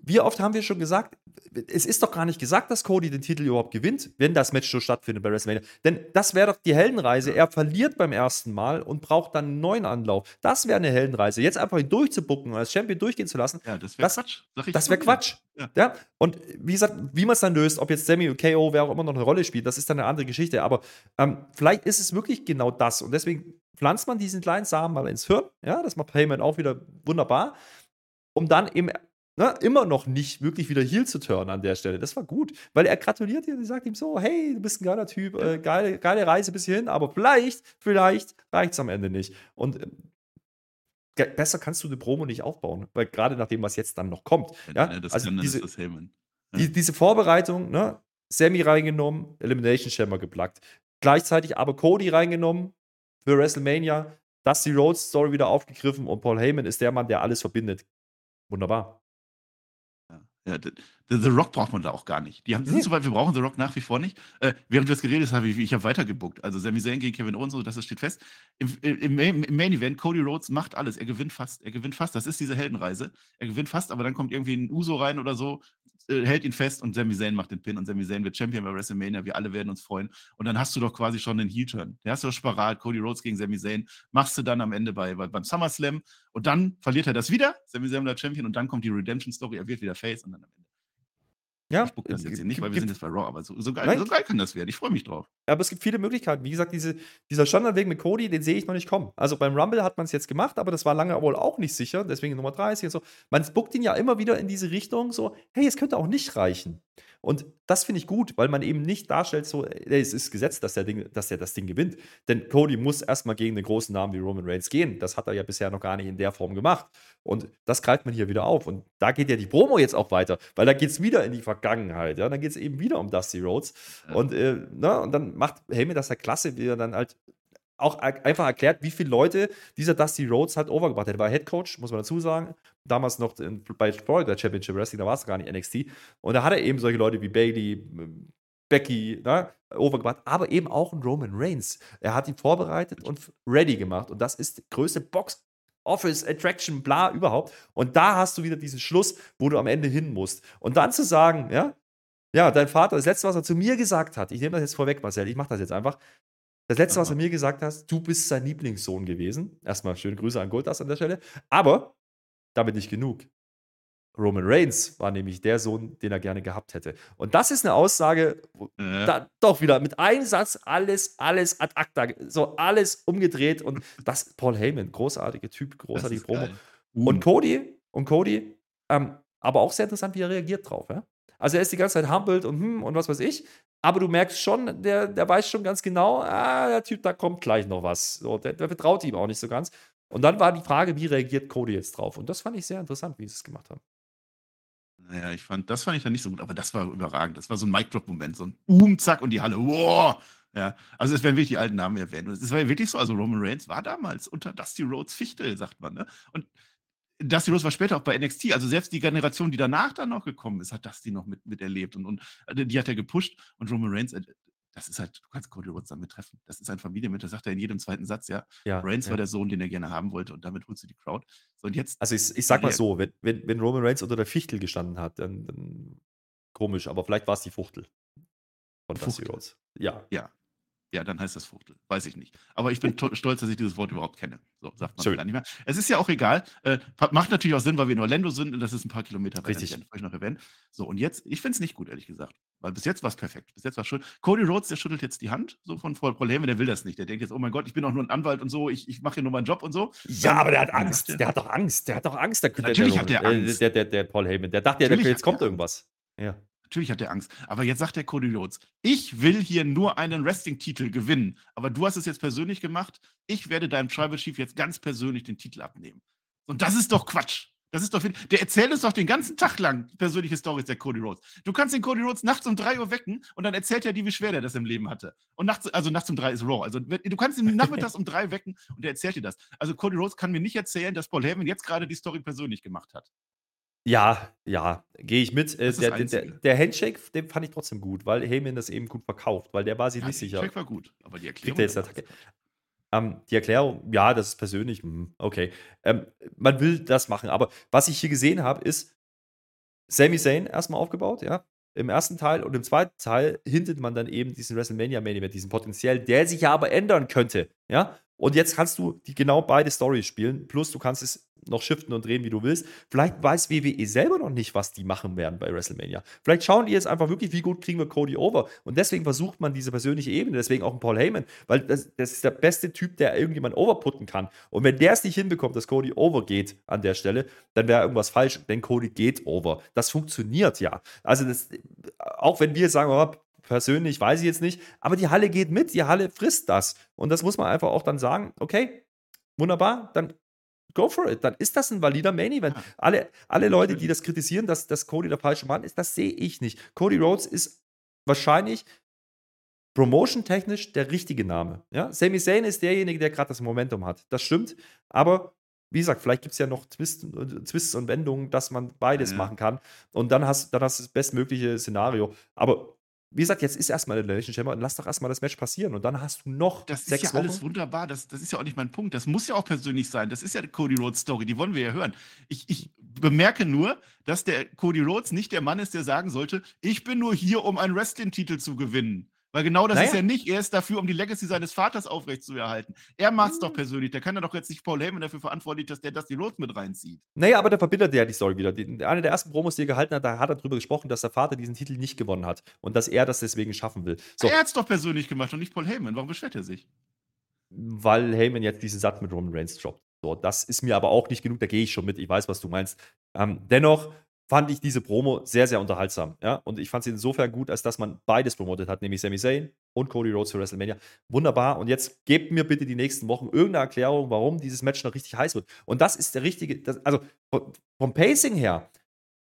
Wie oft haben wir schon gesagt, es ist doch gar nicht gesagt, dass Cody den Titel überhaupt gewinnt, wenn das Match so stattfindet bei WrestleMania. Denn das wäre doch die Heldenreise. Er verliert beim ersten Mal und braucht dann einen neuen Anlauf. Das wäre eine Heldenreise. Jetzt einfach ihn durchzubucken und als Champion durchgehen zu lassen. Ja, das wäre Quatsch. das wäre Quatsch. Ja. ja. Und wie gesagt, wie man es dann löst, ob jetzt Sammy und KO, wer auch immer noch eine Rolle spielt, das ist dann eine andere Geschichte. Aber ähm, vielleicht ist es wirklich genau das. Und deswegen pflanzt man diesen kleinen Samen mal ins Hirn. Ja, das macht Payment auch wieder wunderbar. Um dann im ne, immer noch nicht wirklich wieder Heel zu turnen an der Stelle. Das war gut, weil er gratuliert dir und sagt ihm so, hey, du bist ein geiler Typ, äh, geile, geile Reise bis hierhin, aber vielleicht, vielleicht reicht es am Ende nicht. Und äh, besser kannst du eine Promo nicht aufbauen, weil gerade nach dem, was jetzt dann noch kommt. Ja, ja das also kann, diese, das ja. die, diese Vorbereitung, ne, Sammy reingenommen, Elimination Chamber geplagt. Gleichzeitig aber Cody reingenommen für WrestleMania, Dusty Rhodes Story wieder aufgegriffen und Paul Heyman ist der Mann, der alles verbindet. Wunderbar. Ja, The Rock braucht man da auch gar nicht. Die haben, sind so weit, wir brauchen The Rock nach wie vor nicht. Äh, während wir das geredet haben, ich, ich habe weitergebuckt. Also Sami Zayn gegen Kevin Owens, so, das steht fest. Im, im, Im, Main Event, Cody Rhodes macht alles. Er gewinnt fast. Er gewinnt fast. Das ist diese Heldenreise. Er gewinnt fast, aber dann kommt irgendwie ein Uso rein oder so, äh, hält ihn fest und Sami Zayn macht den Pin und Sami Zayn wird Champion bei WrestleMania. Wir alle werden uns freuen. Und dann hast du doch quasi schon den Heel-Turn. Der hast du doch sparat. Cody Rhodes gegen Sami Zayn. Machst du dann am Ende bei, bei, beim SummerSlam und dann verliert er das wieder. Sami Zayn wird Champion und dann kommt die Redemption-Story. Er wird wieder Face und dann am Ende. Ja, ich das jetzt hier nicht, weil wir sind jetzt bei Raw, aber so, so, geil, so geil kann das werden. Ich freue mich drauf. Aber es gibt viele Möglichkeiten. Wie gesagt, diese, dieser Standardweg mit Cody, den sehe ich noch nicht kommen. Also beim Rumble hat man es jetzt gemacht, aber das war lange wohl auch nicht sicher. Deswegen Nummer 30 und so. Man spuckt ihn ja immer wieder in diese Richtung, so, hey, es könnte auch nicht reichen. Und das finde ich gut, weil man eben nicht darstellt, so, ey, es ist gesetzt, dass der, Ding, dass der das Ding gewinnt. Denn Cody muss erstmal gegen den großen Namen wie Roman Reigns gehen. Das hat er ja bisher noch gar nicht in der Form gemacht. Und das greift man hier wieder auf. Und da geht ja die Promo jetzt auch weiter, weil da geht es wieder in die Vergangenheit. Ja? Dann geht es eben wieder um Dusty Rhodes. Ja. Und, äh, na, und dann macht Heyman das ja klasse, wie er dann halt auch einfach erklärt, wie viele Leute dieser Dusty Rhodes halt overgebracht hat. Er war Head Coach, muss man dazu sagen. Damals noch in, bei Florida Championship Wrestling, da war es gar nicht NXT. Und da hat er eben solche Leute wie Bailey, Becky, ne, overgebracht, aber eben auch Roman Reigns. Er hat ihn vorbereitet und ready gemacht. Und das ist die größte Box Office, Attraction, bla, überhaupt. Und da hast du wieder diesen Schluss, wo du am Ende hin musst. Und dann zu sagen, ja, ja, dein Vater, das letzte, was er zu mir gesagt hat, ich nehme das jetzt vorweg, Marcel, ich mache das jetzt einfach. Das letzte, was er mir gesagt hat, du bist sein Lieblingssohn gewesen. Erstmal schöne Grüße an Goldas an der Stelle. Aber damit nicht genug. Roman Reigns war nämlich der Sohn, den er gerne gehabt hätte. Und das ist eine Aussage, äh. da, doch wieder mit einem Satz alles, alles ad acta, so alles umgedreht und das Paul Heyman, großartiger Typ, großartige Promo. Uh. Und Cody, und Cody, ähm, aber auch sehr interessant, wie er reagiert drauf. Ja? Also er ist die ganze Zeit humbled und hm und was weiß ich. Aber du merkst schon, der, der weiß schon ganz genau, ah, der Typ, da kommt gleich noch was. So, der, der vertraut ihm auch nicht so ganz. Und dann war die Frage, wie reagiert Cody jetzt drauf? Und das fand ich sehr interessant, wie sie es gemacht haben. Naja, ich fand, das fand ich dann nicht so gut, aber das war überragend. Das war so ein Mic-Drop-Moment, so ein Boom, zack und die Halle, wow! Ja, also es werden wirklich die alten Namen erwähnt. Es war ja wirklich so, also Roman Reigns war damals unter Dusty Rhodes Fichtel, sagt man, ne? Und Dusty Rhodes war später auch bei NXT, also selbst die Generation, die danach dann noch gekommen ist, hat Dusty noch mit, miterlebt und, und äh, die hat er gepusht und Roman Reigns, äh, das ist halt, du kannst Cody Rhodes damit treffen. Das ist ein Familienmitglied, das sagt er in jedem zweiten Satz, ja. ja Reigns ja. war der Sohn, den er gerne haben wollte und damit holst du die Crowd. So, und jetzt, also ich, ich sag mal so, wenn, wenn, wenn Roman Reigns unter der Fichtel gestanden hat, dann, dann komisch, aber vielleicht war es die Fuchtel von Dusty Rhodes. Ja. Ja, ja, dann heißt das Fuchtel. Weiß ich nicht. Aber ich bin stolz, dass ich dieses Wort überhaupt kenne. So sagt man gar nicht mehr. Es ist ja auch egal. Äh, macht natürlich auch Sinn, weil wir in Orlando sind und das ist ein paar Kilometer weiter. Richtig. Ich noch erwähnen. So, und jetzt, ich finde es nicht gut, ehrlich gesagt. Weil bis jetzt war es perfekt. Bis jetzt war es schön. Cody Rhodes, der schüttelt jetzt die Hand so von Paul Heyman, der will das nicht. Der denkt jetzt, oh mein Gott, ich bin auch nur ein Anwalt und so, ich, ich mache hier nur meinen Job und so. Ja, aber der hat Angst. Der hat doch Angst. Der hat doch Angst. Der, Natürlich der, hat der Angst. Der, der, der, Paul Heyman. Der dachte ja, jetzt kommt irgendwas. Ja. Natürlich hat er Angst. Aber jetzt sagt der Cody Rhodes, ich will hier nur einen Wrestling-Titel gewinnen. Aber du hast es jetzt persönlich gemacht. Ich werde deinem Tribal Chief jetzt ganz persönlich den Titel abnehmen. Und das ist doch Quatsch. Das ist doch, der erzählt es doch den ganzen Tag lang persönliche Stories der Cody Rhodes. Du kannst den Cody Rhodes nachts um 3 Uhr wecken und dann erzählt er dir, wie schwer der das im Leben hatte. Und nachts, also nachts um 3 ist Raw. Also du kannst ihn nachmittags um 3 wecken und er erzählt dir das. Also Cody Rhodes kann mir nicht erzählen, dass Paul Heyman jetzt gerade die Story persönlich gemacht hat. Ja, ja, gehe ich mit. Äh, der, der, der, Handshake, den fand ich trotzdem gut, weil Heyman das eben gut verkauft, weil der war sich ja, nicht sicher. Der Handshake war gut, aber die Erklärung. Jetzt ähm, die Erklärung, ja, das ist persönlich, hm, okay. Ähm, man will das machen, aber was ich hier gesehen habe, ist Sami Zayn erstmal aufgebaut, ja, im ersten Teil und im zweiten Teil hintet man dann eben diesen WrestleMania Main Event, diesen potenziell, der sich ja aber ändern könnte, ja. Und jetzt kannst du die genau beide Stories spielen, plus du kannst es noch shiften und drehen, wie du willst. Vielleicht weiß WWE selber noch nicht, was die machen werden bei WrestleMania. Vielleicht schauen die jetzt einfach wirklich, wie gut kriegen wir Cody over. Und deswegen versucht man diese persönliche Ebene, deswegen auch ein Paul Heyman, weil das, das ist der beste Typ, der irgendjemand overputten kann. Und wenn der es nicht hinbekommt, dass Cody overgeht an der Stelle, dann wäre irgendwas falsch, denn Cody geht over. Das funktioniert ja. Also, das, auch wenn wir sagen, oh, persönlich weiß ich jetzt nicht, aber die Halle geht mit, die Halle frisst das. Und das muss man einfach auch dann sagen, okay, wunderbar, dann go for it. Dann ist das ein valider Main Event. Ja. Alle, alle Leute, die das kritisieren, dass, dass Cody der falsche Mann ist, das sehe ich nicht. Cody Rhodes ist wahrscheinlich promotion-technisch der richtige Name. Ja? Sami Zayn ist derjenige, der gerade das Momentum hat. Das stimmt. Aber wie gesagt, vielleicht gibt es ja noch Twist, Twists und Wendungen, dass man beides ja. machen kann. Und dann hast, dann hast du das bestmögliche Szenario. Aber wie gesagt, jetzt ist erstmal der Elimination Chamber und lass doch erstmal das Match passieren und dann hast du noch das sechs ist ja Wochen. alles wunderbar. Das, das ist ja auch nicht mein Punkt. Das muss ja auch persönlich sein. Das ist ja die Cody Rhodes Story. Die wollen wir ja hören. Ich, ich bemerke nur, dass der Cody Rhodes nicht der Mann ist, der sagen sollte, ich bin nur hier, um einen Wrestling-Titel zu gewinnen. Weil genau das naja. ist er nicht. Er ist dafür, um die Legacy seines Vaters aufrechtzuerhalten. Er macht es doch mhm. persönlich. Der kann ja doch jetzt nicht Paul Heyman dafür verantwortlich, dass der das die Rhodes mit reinzieht. Naja, aber der verbindet ja die Story wieder. Die, eine der ersten Promos, die er gehalten hat, da hat er darüber gesprochen, dass der Vater diesen Titel nicht gewonnen hat und dass er das deswegen schaffen will. So. Er hat es doch persönlich gemacht und nicht Paul Heyman. Warum beschwert er sich? Weil Heyman jetzt diesen Satz mit Roman Reigns droppt. So, das ist mir aber auch nicht genug, da gehe ich schon mit. Ich weiß, was du meinst. Ähm, dennoch fand ich diese Promo sehr, sehr unterhaltsam. Ja? Und ich fand sie insofern gut, als dass man beides promotet hat, nämlich Sami Zayn und Cody Rhodes für WrestleMania. Wunderbar. Und jetzt gebt mir bitte die nächsten Wochen irgendeine Erklärung, warum dieses Match noch richtig heiß wird. Und das ist der richtige, das, also vom Pacing her,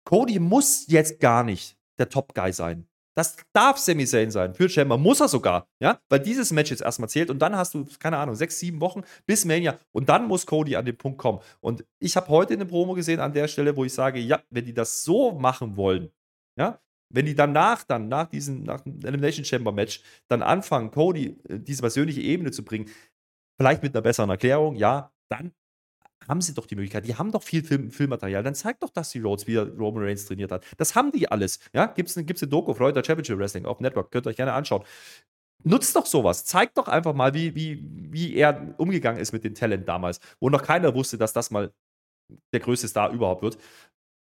Cody muss jetzt gar nicht der Top-Guy sein. Das darf Sami Zayn sein. Für Chamber muss er sogar. Ja? Weil dieses Match jetzt erstmal zählt und dann hast du, keine Ahnung, sechs, sieben Wochen bis Mania und dann muss Cody an den Punkt kommen. Und ich habe heute eine Promo gesehen an der Stelle, wo ich sage, ja, wenn die das so machen wollen, ja, wenn die danach, dann nach diesem, nach Elimination Chamber Match, dann anfangen, Cody äh, diese persönliche Ebene zu bringen, vielleicht mit einer besseren Erklärung, ja, dann haben sie doch die Möglichkeit. Die haben doch viel Film, Filmmaterial. Dann zeigt doch Dusty Rhodes, wie er Roman Reigns trainiert hat. Das haben die alles. Ja, gibt es gibt's eine Doku auf Reuter Championship Wrestling auf Network. Könnt ihr euch gerne anschauen. Nutzt doch sowas. Zeigt doch einfach mal, wie, wie, wie er umgegangen ist mit dem Talent damals, wo noch keiner wusste, dass das mal der größte Star überhaupt wird.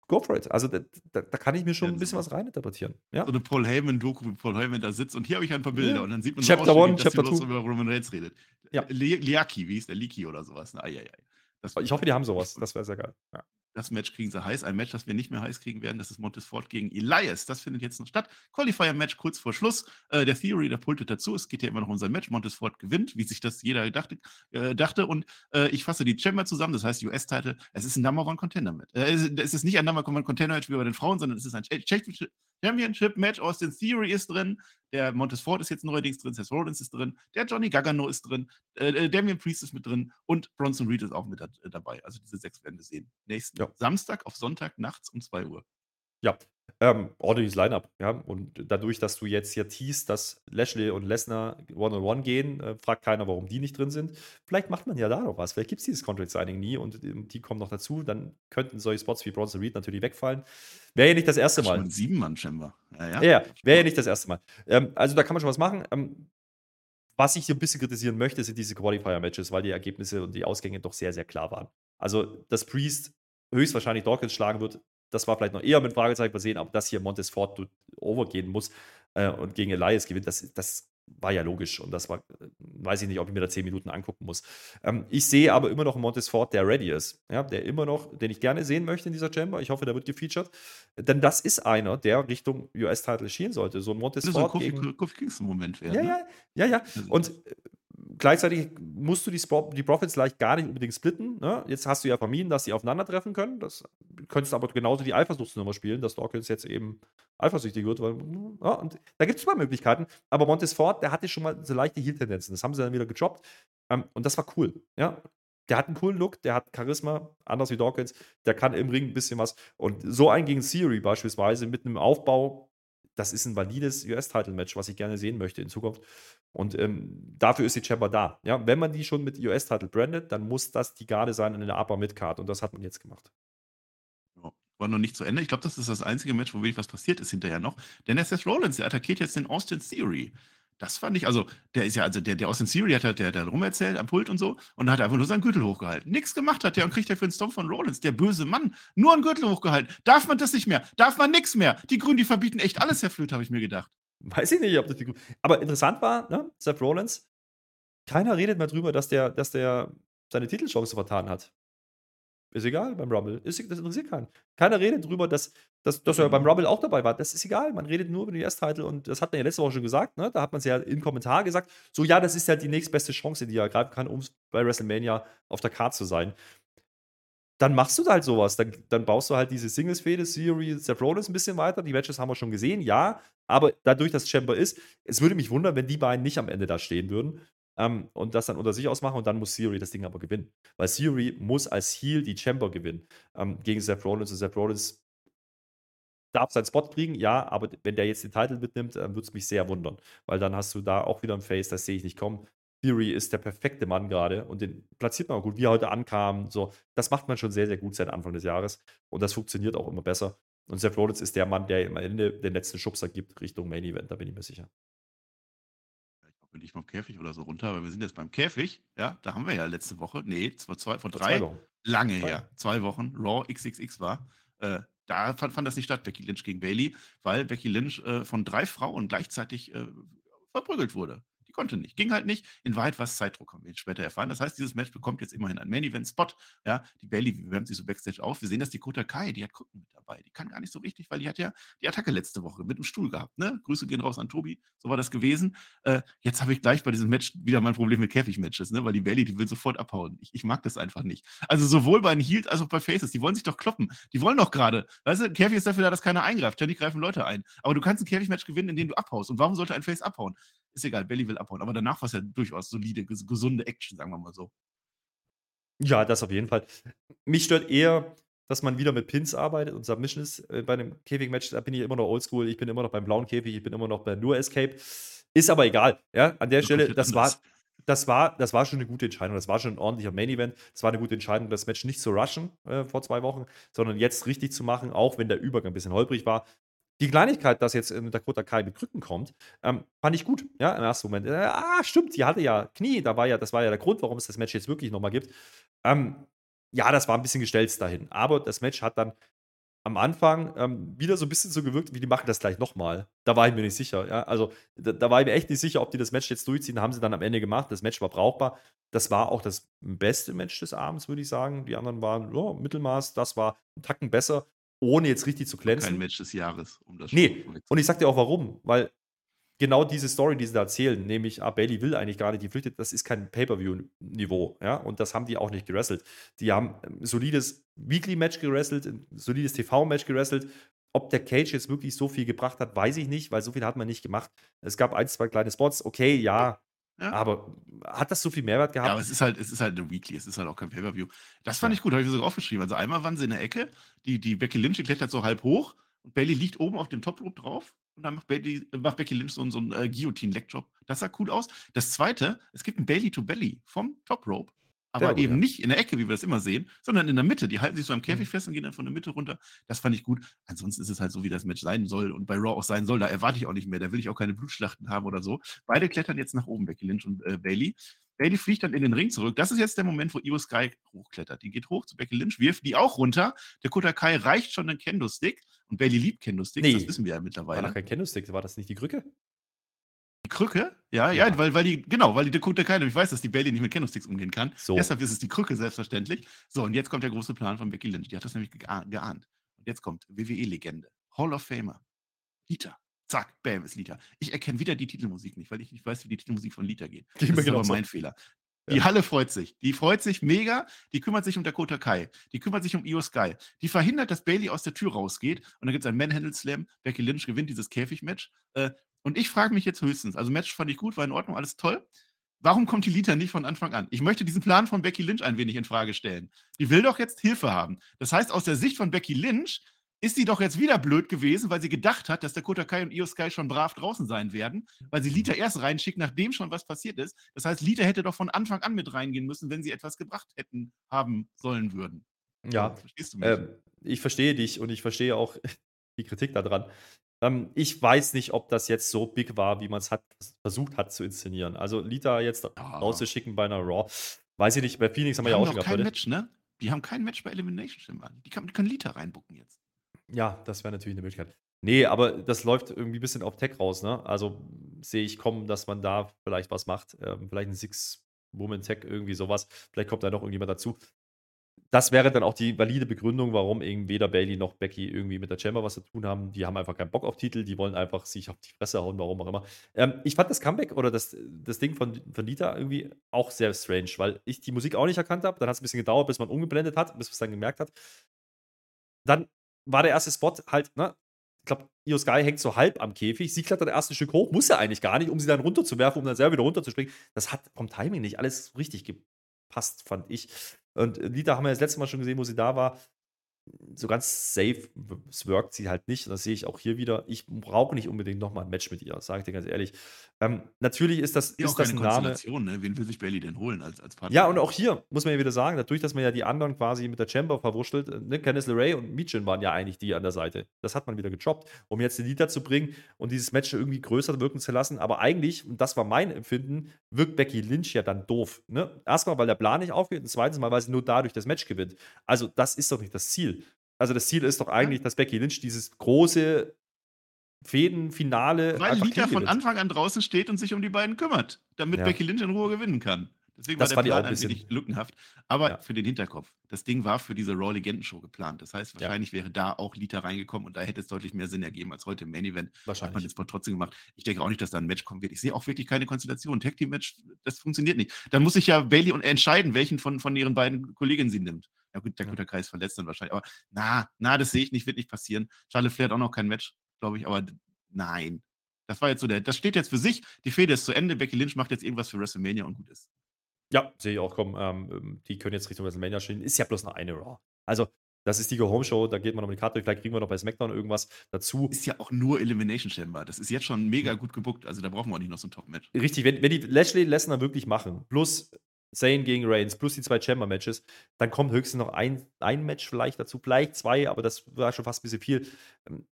Go for it. Also da, da, da kann ich mir schon ja, ein bisschen was reininterpretieren. Ja? So eine Paul Heyman-Doku, wie Paul Heyman da sitzt und hier habe ich ein paar Bilder ja. und dann sieht man Chapter so One, Chapter Two. über Roman Reigns redet. Ja. Liaki, wie ist der? Leaky oder sowas. Ne? Ai, ai, ai. Ich hoffe, die haben sowas. Das wäre sehr geil. Ja. Das Match kriegen sie heiß. Ein Match, das wir nicht mehr heiß kriegen werden, das ist Montesfort gegen Elias. Das findet jetzt noch statt. Qualifier-Match kurz vor Schluss. Äh, der Theory, der pultet dazu. Es geht ja immer noch um sein Match. Montesfort gewinnt, wie sich das jeder dachte. Äh, dachte. Und äh, ich fasse die Chamber zusammen, das heißt US-Title. Es ist ein Number One Contender Match. Äh, es ist nicht ein Number One Contender Match wie bei den Frauen, sondern es ist ein Championship-Match. Austin Theory ist drin. Der Montesfort ist jetzt neuerdings drin. Seth Rollins ist drin. Der Johnny Gargano ist drin. Äh, äh Damian Priest ist mit drin. Und Bronson Reed ist auch mit dabei. Also diese sechs werden wir sehen. Nächsten ja. Samstag auf Sonntag nachts um 2 Uhr. Ja, ähm, ordentliches Line-Up, ja. Und dadurch, dass du jetzt hier teast, dass Lashley und Lesnar One-on-One gehen, äh, fragt keiner, warum die nicht drin sind. Vielleicht macht man ja da noch was. Vielleicht gibt es dieses Contract-Signing nie und ähm, die kommen noch dazu. Dann könnten solche Spots wie Bronson Reed natürlich wegfallen. Wäre ja nicht das erste Mal. Schon sieben Mann Chamber. Ja, ja. ja wäre ja nicht das erste Mal. Ähm, also da kann man schon was machen. Ähm, was ich hier ein bisschen kritisieren möchte, sind diese Qualifier-Matches, weil die Ergebnisse und die Ausgänge doch sehr, sehr klar waren. Also, dass Priest höchstwahrscheinlich Dawkins schlagen wird, das war vielleicht noch eher mit Fragezeichen versehen, aber dass hier Montesfort overgehen muss äh, und gegen Elias gewinnt, das, das war ja logisch und das war, weiß ich nicht, ob ich mir da zehn Minuten angucken muss. Ähm, ich sehe aber immer noch einen Montesfort, der ready ist, ja, der immer noch, den ich gerne sehen möchte in dieser Chamber. Ich hoffe, der wird gefeatured, denn das ist einer, der Richtung US-Title schielen sollte. So ein Montesfort. Das so ein Kofi Kingston-Moment werden. Ja, ne? ja, ja, ja. Also und gleichzeitig musst du die, die Profits vielleicht gar nicht unbedingt splitten. Ne? Jetzt hast du ja vermieden, dass sie aufeinandertreffen können. Das könntest aber genauso die Eifersuchtsnummer spielen, dass Dawkins jetzt eben eifersüchtig wird. Weil, ja, und da gibt es zwei Möglichkeiten. Aber Montesfort, der hatte schon mal so leichte Heal-Tendenzen. Das haben sie dann wieder gedroppt. Ähm, und das war cool. Ja? Der hat einen coolen Look, der hat Charisma, anders wie Dawkins. Der kann im Ring ein bisschen was. Und so ein gegen Theory beispielsweise mit einem Aufbau das ist ein valides US-Title-Match, was ich gerne sehen möchte in Zukunft. Und ähm, dafür ist die Chamber da. Ja, wenn man die schon mit US-Title brandet, dann muss das die Garde sein in der Upper Mid-Card. Und das hat man jetzt gemacht. war noch nicht zu Ende. Ich glaube, das ist das einzige Match, wo wirklich was passiert ist hinterher noch. Denn der Seth Rollins, der attackiert jetzt den Austin Theory. Das fand ich, also der ist ja, also der, der aus dem Siri hat, der, der rumerzählt am Pult und so und hat einfach nur seinen Gürtel hochgehalten. Nichts gemacht hat der und kriegt dafür einen Stomp von Rollins, der böse Mann. Nur einen Gürtel hochgehalten. Darf man das nicht mehr? Darf man nichts mehr? Die Grünen, die verbieten echt alles, Herr Flöte, habe ich mir gedacht. Weiß ich nicht, ob das die Grünen. Aber interessant war, ne, Seth Rollins, keiner redet mehr drüber, dass der, dass der seine Titelchance vertan hat. Ist egal beim Rumble. Ist, das interessiert keinen. Keiner redet drüber, dass, dass, dass er beim Rumble auch dabei war. Das ist egal. Man redet nur über die S-Title und das hat man ja letzte Woche schon gesagt. Ne? Da hat man es ja im Kommentar gesagt. So, ja, das ist ja die nächstbeste Chance, die er ergreifen kann, um bei WrestleMania auf der Karte zu sein. Dann machst du halt sowas. Dann, dann baust du halt diese Singles-Fehde, Theory, Seth Rollins ein bisschen weiter. Die Matches haben wir schon gesehen, ja. Aber dadurch, dass Chamber ist, es würde mich wundern, wenn die beiden nicht am Ende da stehen würden ähm, und das dann unter sich ausmachen und dann muss Theory das Ding aber gewinnen. Weil Theory muss als Heal die Chamber gewinnen ähm, gegen Seth Rollins und Seth Rollins darf seinen Spot kriegen, ja, aber wenn der jetzt den Titel mitnimmt, äh, würde es mich sehr wundern, weil dann hast du da auch wieder ein Face, das sehe ich nicht kommen. Theory ist der perfekte Mann gerade und den platziert man auch gut, wie er heute ankam. So, das macht man schon sehr, sehr gut seit Anfang des Jahres und das funktioniert auch immer besser. Und Seth Rollins ist der Mann, der am Ende den letzten Schubser gibt Richtung Main Event, da bin ich mir sicher bin ich vom Käfig oder so runter, weil wir sind jetzt beim Käfig. Ja, da haben wir ja letzte Woche, nee, vor zwei, vor drei, zwei lange zwei. her, zwei Wochen, Raw XXX war. Äh, da fand, fand, das nicht statt, Becky Lynch gegen Bailey, weil Becky Lynch äh, von drei Frauen gleichzeitig äh, verprügelt wurde konnte nicht, ging halt nicht. In Wahrheit war es Zeitdruck, haben wir später erfahren. Das heißt, dieses Match bekommt jetzt immerhin einen Main-Event-Spot. Ja, die Bailey wärmt sich so Backstage auf. Wir sehen, dass die Kota Kai, die hat Gucken mit dabei. Die kann gar nicht so richtig, weil die hat ja die Attacke letzte Woche mit dem Stuhl gehabt. Ne? Grüße gehen raus an Tobi. So war das gewesen. Äh, jetzt habe ich gleich bei diesem Match wieder mein Problem mit Käfig-Matches, ne? weil die Bailey, die will sofort abhauen. Ich, ich, mag das einfach nicht. Also sowohl bei den Heels als auch bei Faces. Die wollen sich doch kloppen. Die wollen doch gerade. Weißt du, Käfig ist dafür da, dass keiner eingreift. Ständig greifen Leute ein. Aber du kannst ein Käfig-Match gewinnen, indem du abhaust. Und warum sollte ein Face abhauen? Ist egal, Belly will abhauen. Aber danach war es ja durchaus solide, gesunde Action, sagen wir mal so. Ja, das auf jeden Fall. Mich stört eher, dass man wieder mit Pins arbeitet und Submissions äh, bei einem Käfig-Match. Da bin ich immer noch oldschool. Ich bin immer noch beim blauen Käfig. Ich bin immer noch bei nur Escape. Ist aber egal. Ja, an der das Stelle, das war, das, war, das war schon eine gute Entscheidung. Das war schon ein ordentlicher Main-Event. Es war eine gute Entscheidung, das Match nicht zu rushen äh, vor zwei Wochen, sondern jetzt richtig zu machen, auch wenn der Übergang ein bisschen holprig war. Die Kleinigkeit, dass jetzt in Dakota Kai mit Krücken kommt, ähm, fand ich gut, ja, im ersten Moment. Äh, ah, stimmt, sie hatte ja Knie, da war ja, das war ja der Grund, warum es das Match jetzt wirklich nochmal gibt. Ähm, ja, das war ein bisschen gestellt dahin. Aber das Match hat dann am Anfang ähm, wieder so ein bisschen so gewirkt, wie die machen das gleich nochmal. Da war ich mir nicht sicher. Ja? Also da, da, war ich mir echt nicht sicher, ob die das Match jetzt durchziehen. Haben sie dann am Ende gemacht. Das Match war brauchbar. Das war auch das beste Match des Abends, würde ich sagen. Die anderen waren oh, Mittelmaß. Das war einen Tacken besser, ohne jetzt richtig zu glänzen. Kein Match des Jahres, um das Nee, und ich sag dir auch warum. Weil genau diese Story, die sie da erzählen, nämlich, ah, Bailey will eigentlich gar nicht, die flüchtet, das ist kein Pay-Per-View-Niveau, ja, und das haben die auch nicht gerasselt. Die haben ein solides Weekly-Match gerasselt, ein solides TV-Match gerasselt. Ob der Cage jetzt wirklich so viel gebracht hat, weiß ich nicht, weil so viel hat man nicht gemacht. Es gab ein, zwei kleine Spots, okay, ja, ja. Aber hat das so viel Mehrwert gehabt? Ja, aber es ist halt, es ist halt eine Weekly, es ist halt auch kein Pay-Per-View. Das fand ja. ich gut, habe ich so aufgeschrieben. Also einmal waren sie in der Ecke, die, die Becky Lynch die klettert so halb hoch und Bailey liegt oben auf dem Top Rope drauf und dann macht, Bailey, macht Becky Lynch so, so einen äh, Guillotine-Leg-Drop. Das sah cool aus. Das zweite, es gibt ein Bailey to Belly vom Top Rope, aber gut, eben ja. nicht in der Ecke, wie wir das immer sehen, sondern in der Mitte. Die halten sich so am Käfig mhm. fest und gehen dann von der Mitte runter. Das fand ich gut. Ansonsten ist es halt so, wie das Match sein soll und bei Raw auch sein soll. Da erwarte ich auch nicht mehr. Da will ich auch keine Blutschlachten haben oder so. Beide klettern jetzt nach oben, Becky Lynch und äh, Bailey. Bailey fliegt dann in den Ring zurück. Das ist jetzt der Moment, wo Io Sky hochklettert. Die geht hoch zu Becky Lynch, wirft die auch runter. Der Kota Kai reicht schon den Kendo-Stick. Und Bailey liebt Kendo-Sticks, nee. das wissen wir ja mittlerweile. War doch kein Kendo-Stick, war das nicht die Krücke? Die Krücke? Ja, ja, ja, weil, weil die, genau, weil die Dakota Kai ich weiß, dass die Bailey nicht mit Kendo-Sticks umgehen kann. So. Deshalb ist es die Krücke, selbstverständlich. So, und jetzt kommt der große Plan von Becky Lynch. Die hat das nämlich geahnt. Und jetzt kommt WWE-Legende, Hall of Famer, Lita. Zack, bam, ist Lita. Ich erkenne wieder die Titelmusik nicht, weil ich nicht weiß, wie die Titelmusik von Lita geht. Das ist aber mein Fehler. Die ja. Halle freut sich. Die freut sich mega. Die kümmert sich um Dakota Kai. Die kümmert sich um Io Sky. Die verhindert, dass Bailey aus der Tür rausgeht. Und dann gibt es ein Manhandle Slam. Becky Lynch gewinnt dieses Käfigmatch. Äh, und ich frage mich jetzt höchstens, also Match fand ich gut, war in Ordnung, alles toll. Warum kommt die Lita nicht von Anfang an? Ich möchte diesen Plan von Becky Lynch ein wenig in Frage stellen. Die will doch jetzt Hilfe haben. Das heißt, aus der Sicht von Becky Lynch ist sie doch jetzt wieder blöd gewesen, weil sie gedacht hat, dass der Kota Kai und Io Sky schon brav draußen sein werden, weil sie Lita erst reinschickt, nachdem schon was passiert ist. Das heißt, Lita hätte doch von Anfang an mit reingehen müssen, wenn sie etwas gebracht hätten haben sollen würden. Ja, verstehst du mich? Äh, ich verstehe dich und ich verstehe auch die Kritik daran. Ähm, ich weiß nicht, ob das jetzt so big war, wie man es versucht hat zu inszenieren. Also Lita jetzt ja. rauszuschicken bei einer Raw, weiß ich nicht. Bei Phoenix haben wir ja auch schon gehabt. Kein Match, ne? Die haben kein Match bei Elimination Chamber. Die, die können Lita reinbucken jetzt. Ja, das wäre natürlich eine Möglichkeit. Nee, aber das läuft irgendwie ein bisschen auf Tech raus, ne? Also sehe ich kommen, dass man da vielleicht was macht. Ähm, vielleicht ein Six-Woman-Tech, irgendwie sowas. Vielleicht kommt da noch irgendjemand dazu. Das wäre dann auch die valide Begründung, warum eben weder Bailey noch Becky irgendwie mit der Chamber was zu tun haben. Die haben einfach keinen Bock auf Titel, die wollen einfach sich auf die Fresse hauen, warum auch immer. Ähm, ich fand das Comeback oder das, das Ding von, von Lita irgendwie auch sehr strange, weil ich die Musik auch nicht erkannt habe. Dann hat es ein bisschen gedauert, bis man umgeblendet hat, bis man es dann gemerkt hat. Dann war der erste Spot halt, ne? Ich glaube, Io Sky hängt so halb am Käfig. Sie klettert das erste Stück hoch, muss er eigentlich gar nicht, um sie dann runterzuwerfen, um dann selber wieder runterzuspringen. Das hat vom Timing nicht alles richtig gepasst, fand ich. Und Lita haben wir das letzte Mal schon gesehen, wo sie da war so ganz safe es workt sie halt nicht. das sehe ich auch hier wieder. Ich brauche nicht unbedingt nochmal ein Match mit ihr, sage ich dir ganz ehrlich. Ähm, natürlich ist das, ja, ist das ein Name. Ne? Wen will sich Bailey denn holen als, als Partner? Ja, und auch hier muss man ja wieder sagen, dadurch, dass man ja die anderen quasi mit der Chamber verwurschtelt, äh, ne? Kenneth LeRae und Michin waren ja eigentlich die an der Seite. Das hat man wieder getroppt, um jetzt die Lieder zu bringen und dieses Match irgendwie größer wirken zu lassen. Aber eigentlich, und das war mein Empfinden, wirkt Becky Lynch ja dann doof. Ne? Erstmal, weil der Plan nicht aufgeht und zweitens mal, weil sie nur dadurch das Match gewinnt. Also, das ist doch nicht das Ziel. Also das Ziel ist doch eigentlich, dass Becky Lynch dieses große Fädenfinale. Weil Lita von Anfang an draußen steht und sich um die beiden kümmert, damit ja. Becky Lynch in Ruhe gewinnen kann. Deswegen das war der Plan ein, bisschen lückenhaft. Aber ja. für den Hinterkopf. Das Ding war für diese Raw Legenden-Show geplant. Das heißt, wahrscheinlich ja. wäre da auch Lita reingekommen und da hätte es deutlich mehr Sinn ergeben als heute im Main Event. Wahrscheinlich. Hat man jetzt trotzdem gemacht. Ich denke auch nicht, dass da ein Match kommen wird. Ich sehe auch wirklich keine Konstellation. Tag Team Match, das funktioniert nicht. Dann muss sich ja Bailey entscheiden, welchen von, von ihren beiden Kolleginnen sie nimmt. Ja gut, der ja. Kai ist verletzt dann wahrscheinlich. Aber na, na, das sehe ich nicht, wird nicht passieren. Charlotte Flair hat auch noch kein Match, glaube ich. Aber nein. Das war jetzt so der, das steht jetzt für sich. Die Fehde ist zu Ende. Becky Lynch macht jetzt irgendwas für WrestleMania und gut ist. Ja, sehe ich auch kommen. Ähm, ähm, die können jetzt Richtung WrestleMania stehen. Ist ja bloß noch eine Raw. Also, das ist die Go-Home-Show, da geht man noch mit die Karte. Vielleicht kriegen wir noch bei SmackDown irgendwas dazu. Ist ja auch nur Elimination Chamber. Das ist jetzt schon mega gut gebuckt. Also, da brauchen wir auch nicht noch so ein Top-Match. Richtig, wenn, wenn die Lashley Lesnar wirklich machen, plus Zane gegen Reigns, plus die zwei Chamber-Matches, dann kommt höchstens noch ein, ein Match vielleicht dazu, vielleicht zwei, aber das war schon fast ein bisschen viel. Ähm,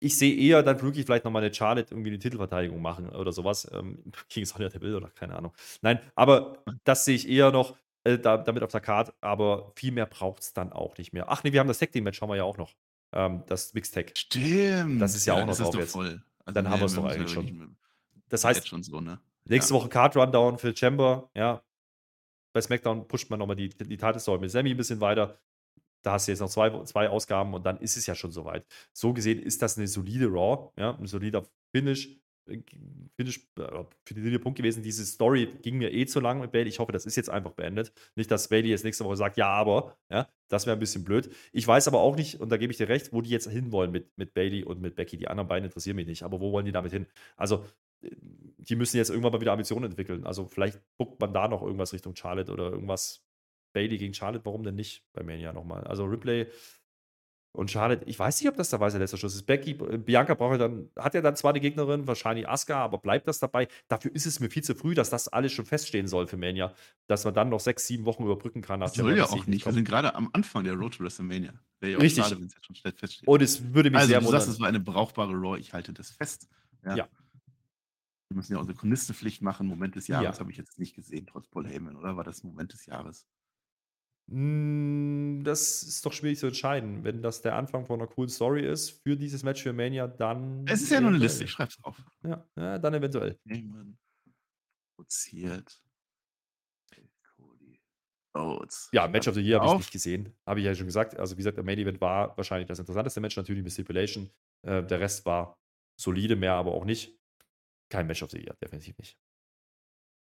ich sehe eher dann wirklich vielleicht nochmal eine Charlotte irgendwie eine Titelverteidigung machen oder sowas. Ähm, gegen Sonja Deville oder keine Ahnung. Nein, aber das sehe ich eher noch äh, da, damit auf der Karte, aber viel mehr braucht es dann auch nicht mehr. Ach nee, wir haben das Tag Team Match, haben wir ja auch noch. ähm, das Mixtag. Stimmt. Das ist ja, auch noch drauf doch jetzt. voll. Also, Dann haben nee, wir's wir doch müssen eigentlich ja schon. Das heißt, schon so, ne? nächste Ja. Woche Card Rundown für Chamber, ja. Bei SmackDown pusht man nochmal die, die Story mit Sammy ein bisschen weiter. Da hast du jetzt noch zwei, zwei Ausgaben und dann ist es ja schon soweit. So gesehen ist das eine solide Raw, ja, ein solider Finish. äh, Finish äh, Linie Punkt gewesen. Diese Story ging mir eh zu lang mit Bailey. Ich hoffe, das ist jetzt einfach beendet. Nicht, dass Bailey jetzt nächste Woche sagt, ja, aber, ja, das wäre ein bisschen blöd. Ich weiß aber auch nicht, und da gebe ich dir recht, wo die jetzt hinwollen mit, mit Bailey und mit Becky. Die anderen beiden interessieren mich nicht, aber wo wollen die damit hin? Also, die müssen jetzt irgendwann mal wieder Ambitionen entwickeln. Also, vielleicht guckt man da noch irgendwas Richtung Charlotte oder irgendwas. Bailey gegen Charlotte, warum denn nicht bei Mania nochmal? Also, Ripley und Charlotte, ich weiß nicht, ob das der letzte Schluss ist. Becky, äh, Bianca braucht ja dann, hat ja dann zwar eine Gegnerin, wahrscheinlich Asuka, aber bleibt das dabei? Dafür ist es mir viel zu früh, dass das alles schon feststehen soll für Mania. Dass man dann noch sechs, sieben Wochen überbrücken kann nach Das soll ja auch ich nicht. Wir sind gerade am Anfang der Road to WrestleMania. Wäre ja auch Richtig. feststeht. Und es würde mich also, sehr du sagst, wundern. es war eine brauchbare Raw. Ich halte das fest. Ja. Ja. Wir müssen ja unsere Chronistenpflicht machen. Moment des Jahres Ja. habe ich jetzt nicht gesehen, trotz Paul Heyman, oder? War das Moment des Jahres? Mm, Das ist doch schwierig zu entscheiden. Wenn das der Anfang von einer coolen Story ist für dieses Match für Mania, dann. Es ist ja nur eine. Liste, ich schreib's drauf. Ja, ja, dann eventuell. Heyman produziert Cody Rhodes. Ja, Match of the Year habe ich nicht gesehen. Habe ich ja schon gesagt. Also, wie gesagt, der Main Event war wahrscheinlich das interessanteste Match, natürlich mit Stipulation. Äh, der Rest war solide, mehr aber auch nicht. Kein Match of the Year, definitiv nicht.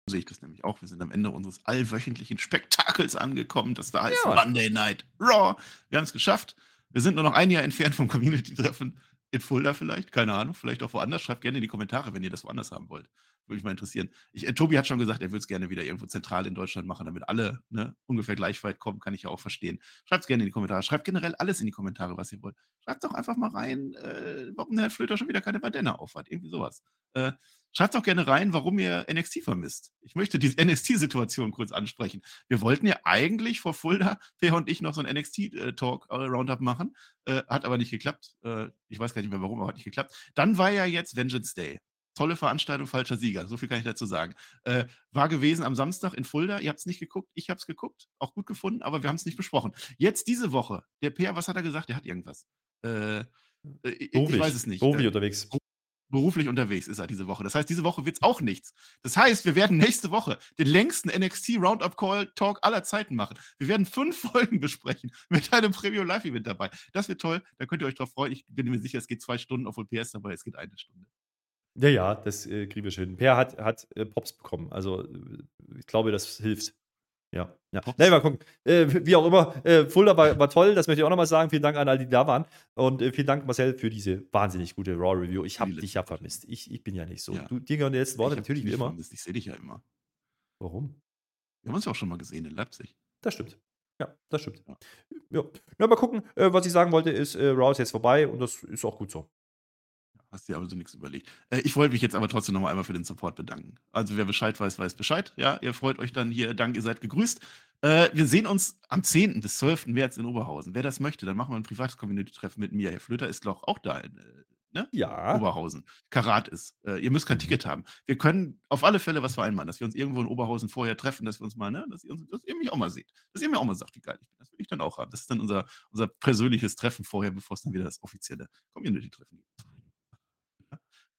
So sehe ich das nämlich auch. Wir sind am Ende unseres allwöchentlichen Spektakels angekommen. Das da heißt Ja. Monday Night Raw. Wir haben es geschafft. Wir sind nur noch ein Jahr entfernt vom Community-Treffen in Fulda vielleicht. Keine Ahnung. Vielleicht auch woanders. Schreibt gerne in die Kommentare, wenn ihr das woanders haben wollt. Würde mich mal interessieren. Ich, äh, Tobi hat schon gesagt, er würde es gerne wieder irgendwo zentral in Deutschland machen, damit alle ne, ungefähr gleich weit kommen. Kann ich ja auch verstehen. Schreibt es gerne in die Kommentare. Schreibt generell alles in die Kommentare, was ihr wollt. Schreibt doch einfach mal rein, äh, warum der Herr Flöter schon wieder keine Bandana aufhat. Irgendwie sowas. Äh, Schreibt doch gerne rein, warum ihr NXT vermisst. Ich möchte die NXT-Situation kurz ansprechen. Wir wollten ja eigentlich vor Fulda, Per und ich, noch so ein NXT-Talk-Roundup machen. Äh, hat aber nicht geklappt. Äh, ich weiß gar nicht mehr warum, aber hat nicht geklappt. Dann war ja jetzt Vengeance Day. Tolle Veranstaltung, falscher Sieger. So viel kann ich dazu sagen. Äh, war gewesen am Samstag in Fulda. Ihr habt es nicht geguckt. Ich habe es geguckt. Auch gut gefunden, aber wir haben es nicht besprochen. Jetzt diese Woche. Der Per, was hat er gesagt? Der hat irgendwas. Äh, äh, ich, ich weiß es nicht. Beruflich Äh, unterwegs. Beruflich unterwegs ist er diese Woche. Das heißt, diese Woche wird es auch nichts. Das heißt, wir werden nächste Woche den längsten NXT Roundup Call Talk aller Zeiten machen. Wir werden fünf Folgen besprechen mit einem Premium Live Event dabei. Das wird toll. Da könnt ihr euch drauf freuen. Ich bin mir sicher, es geht zwei Stunden, obwohl PS dabei es geht eine Stunde. Ja, ja, das äh, kriegen wir schön. Per hat, hat äh, Pops bekommen. Also, äh, ich glaube, das hilft. Ja, ja. Nee, mal gucken. Äh, wie auch immer, äh, Fulda war, war toll, das möchte ich auch nochmal sagen. Vielen Dank an alle, die da waren. Und äh, vielen Dank, Marcel, für diese wahnsinnig gute Raw-Review. Ich habe dich ja vermisst. Ich, ich bin ja nicht so. Ja. Du, dir gehören die letzten Worte natürlich wie immer. vermisst. Ich sehe dich ja immer. Warum? Wir haben uns ja auch schon mal gesehen in Leipzig. Das stimmt. Ja, das stimmt. Ja. Ja, ja mal gucken. Äh, was ich sagen wollte, ist, äh, Raw ist jetzt vorbei und das ist auch gut so. Hast dir aber so nichts überlegt. Äh, ich wollte mich jetzt aber trotzdem noch mal einmal für den Support bedanken. Also wer Bescheid weiß, weiß Bescheid. Ja, ihr freut euch dann hier. Dank, ihr seid gegrüßt. Äh, wir sehen uns am 10. bis 12. März in Oberhausen. Wer das möchte, dann machen wir ein privates Community-Treffen mit mir. Herr Flöter ist doch auch da in, äh, ne? Ja. Oberhausen. Karat ist. Äh, ihr müsst kein Mhm. Ticket haben. Wir können auf alle Fälle was vereinbaren, dass wir uns irgendwo in Oberhausen vorher treffen, dass wir uns mal, ne, dass ihr, uns, dass ihr mich auch mal seht. Dass ihr mir auch mal sagt, wie geil ich bin. Das will ich dann auch haben. Das ist dann unser, unser persönliches Treffen vorher, bevor es dann wieder das offizielle Community-Treffen gibt.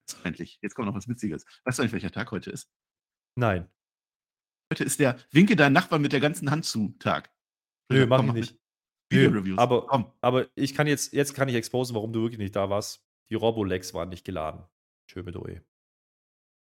Jetzt Endlich. Jetzt kommt noch was Witziges. Weißt du eigentlich, welcher Tag heute ist? Nein. Heute ist der Winke deinen Nachbarn mit der ganzen Hand zu Tag. Nö, mach ich nicht. Video-Reviews. aber, Komm. aber ich kann jetzt, jetzt kann ich exposen, warum du wirklich nicht da warst. Die Robolex waren nicht geladen. Tschö mit OE.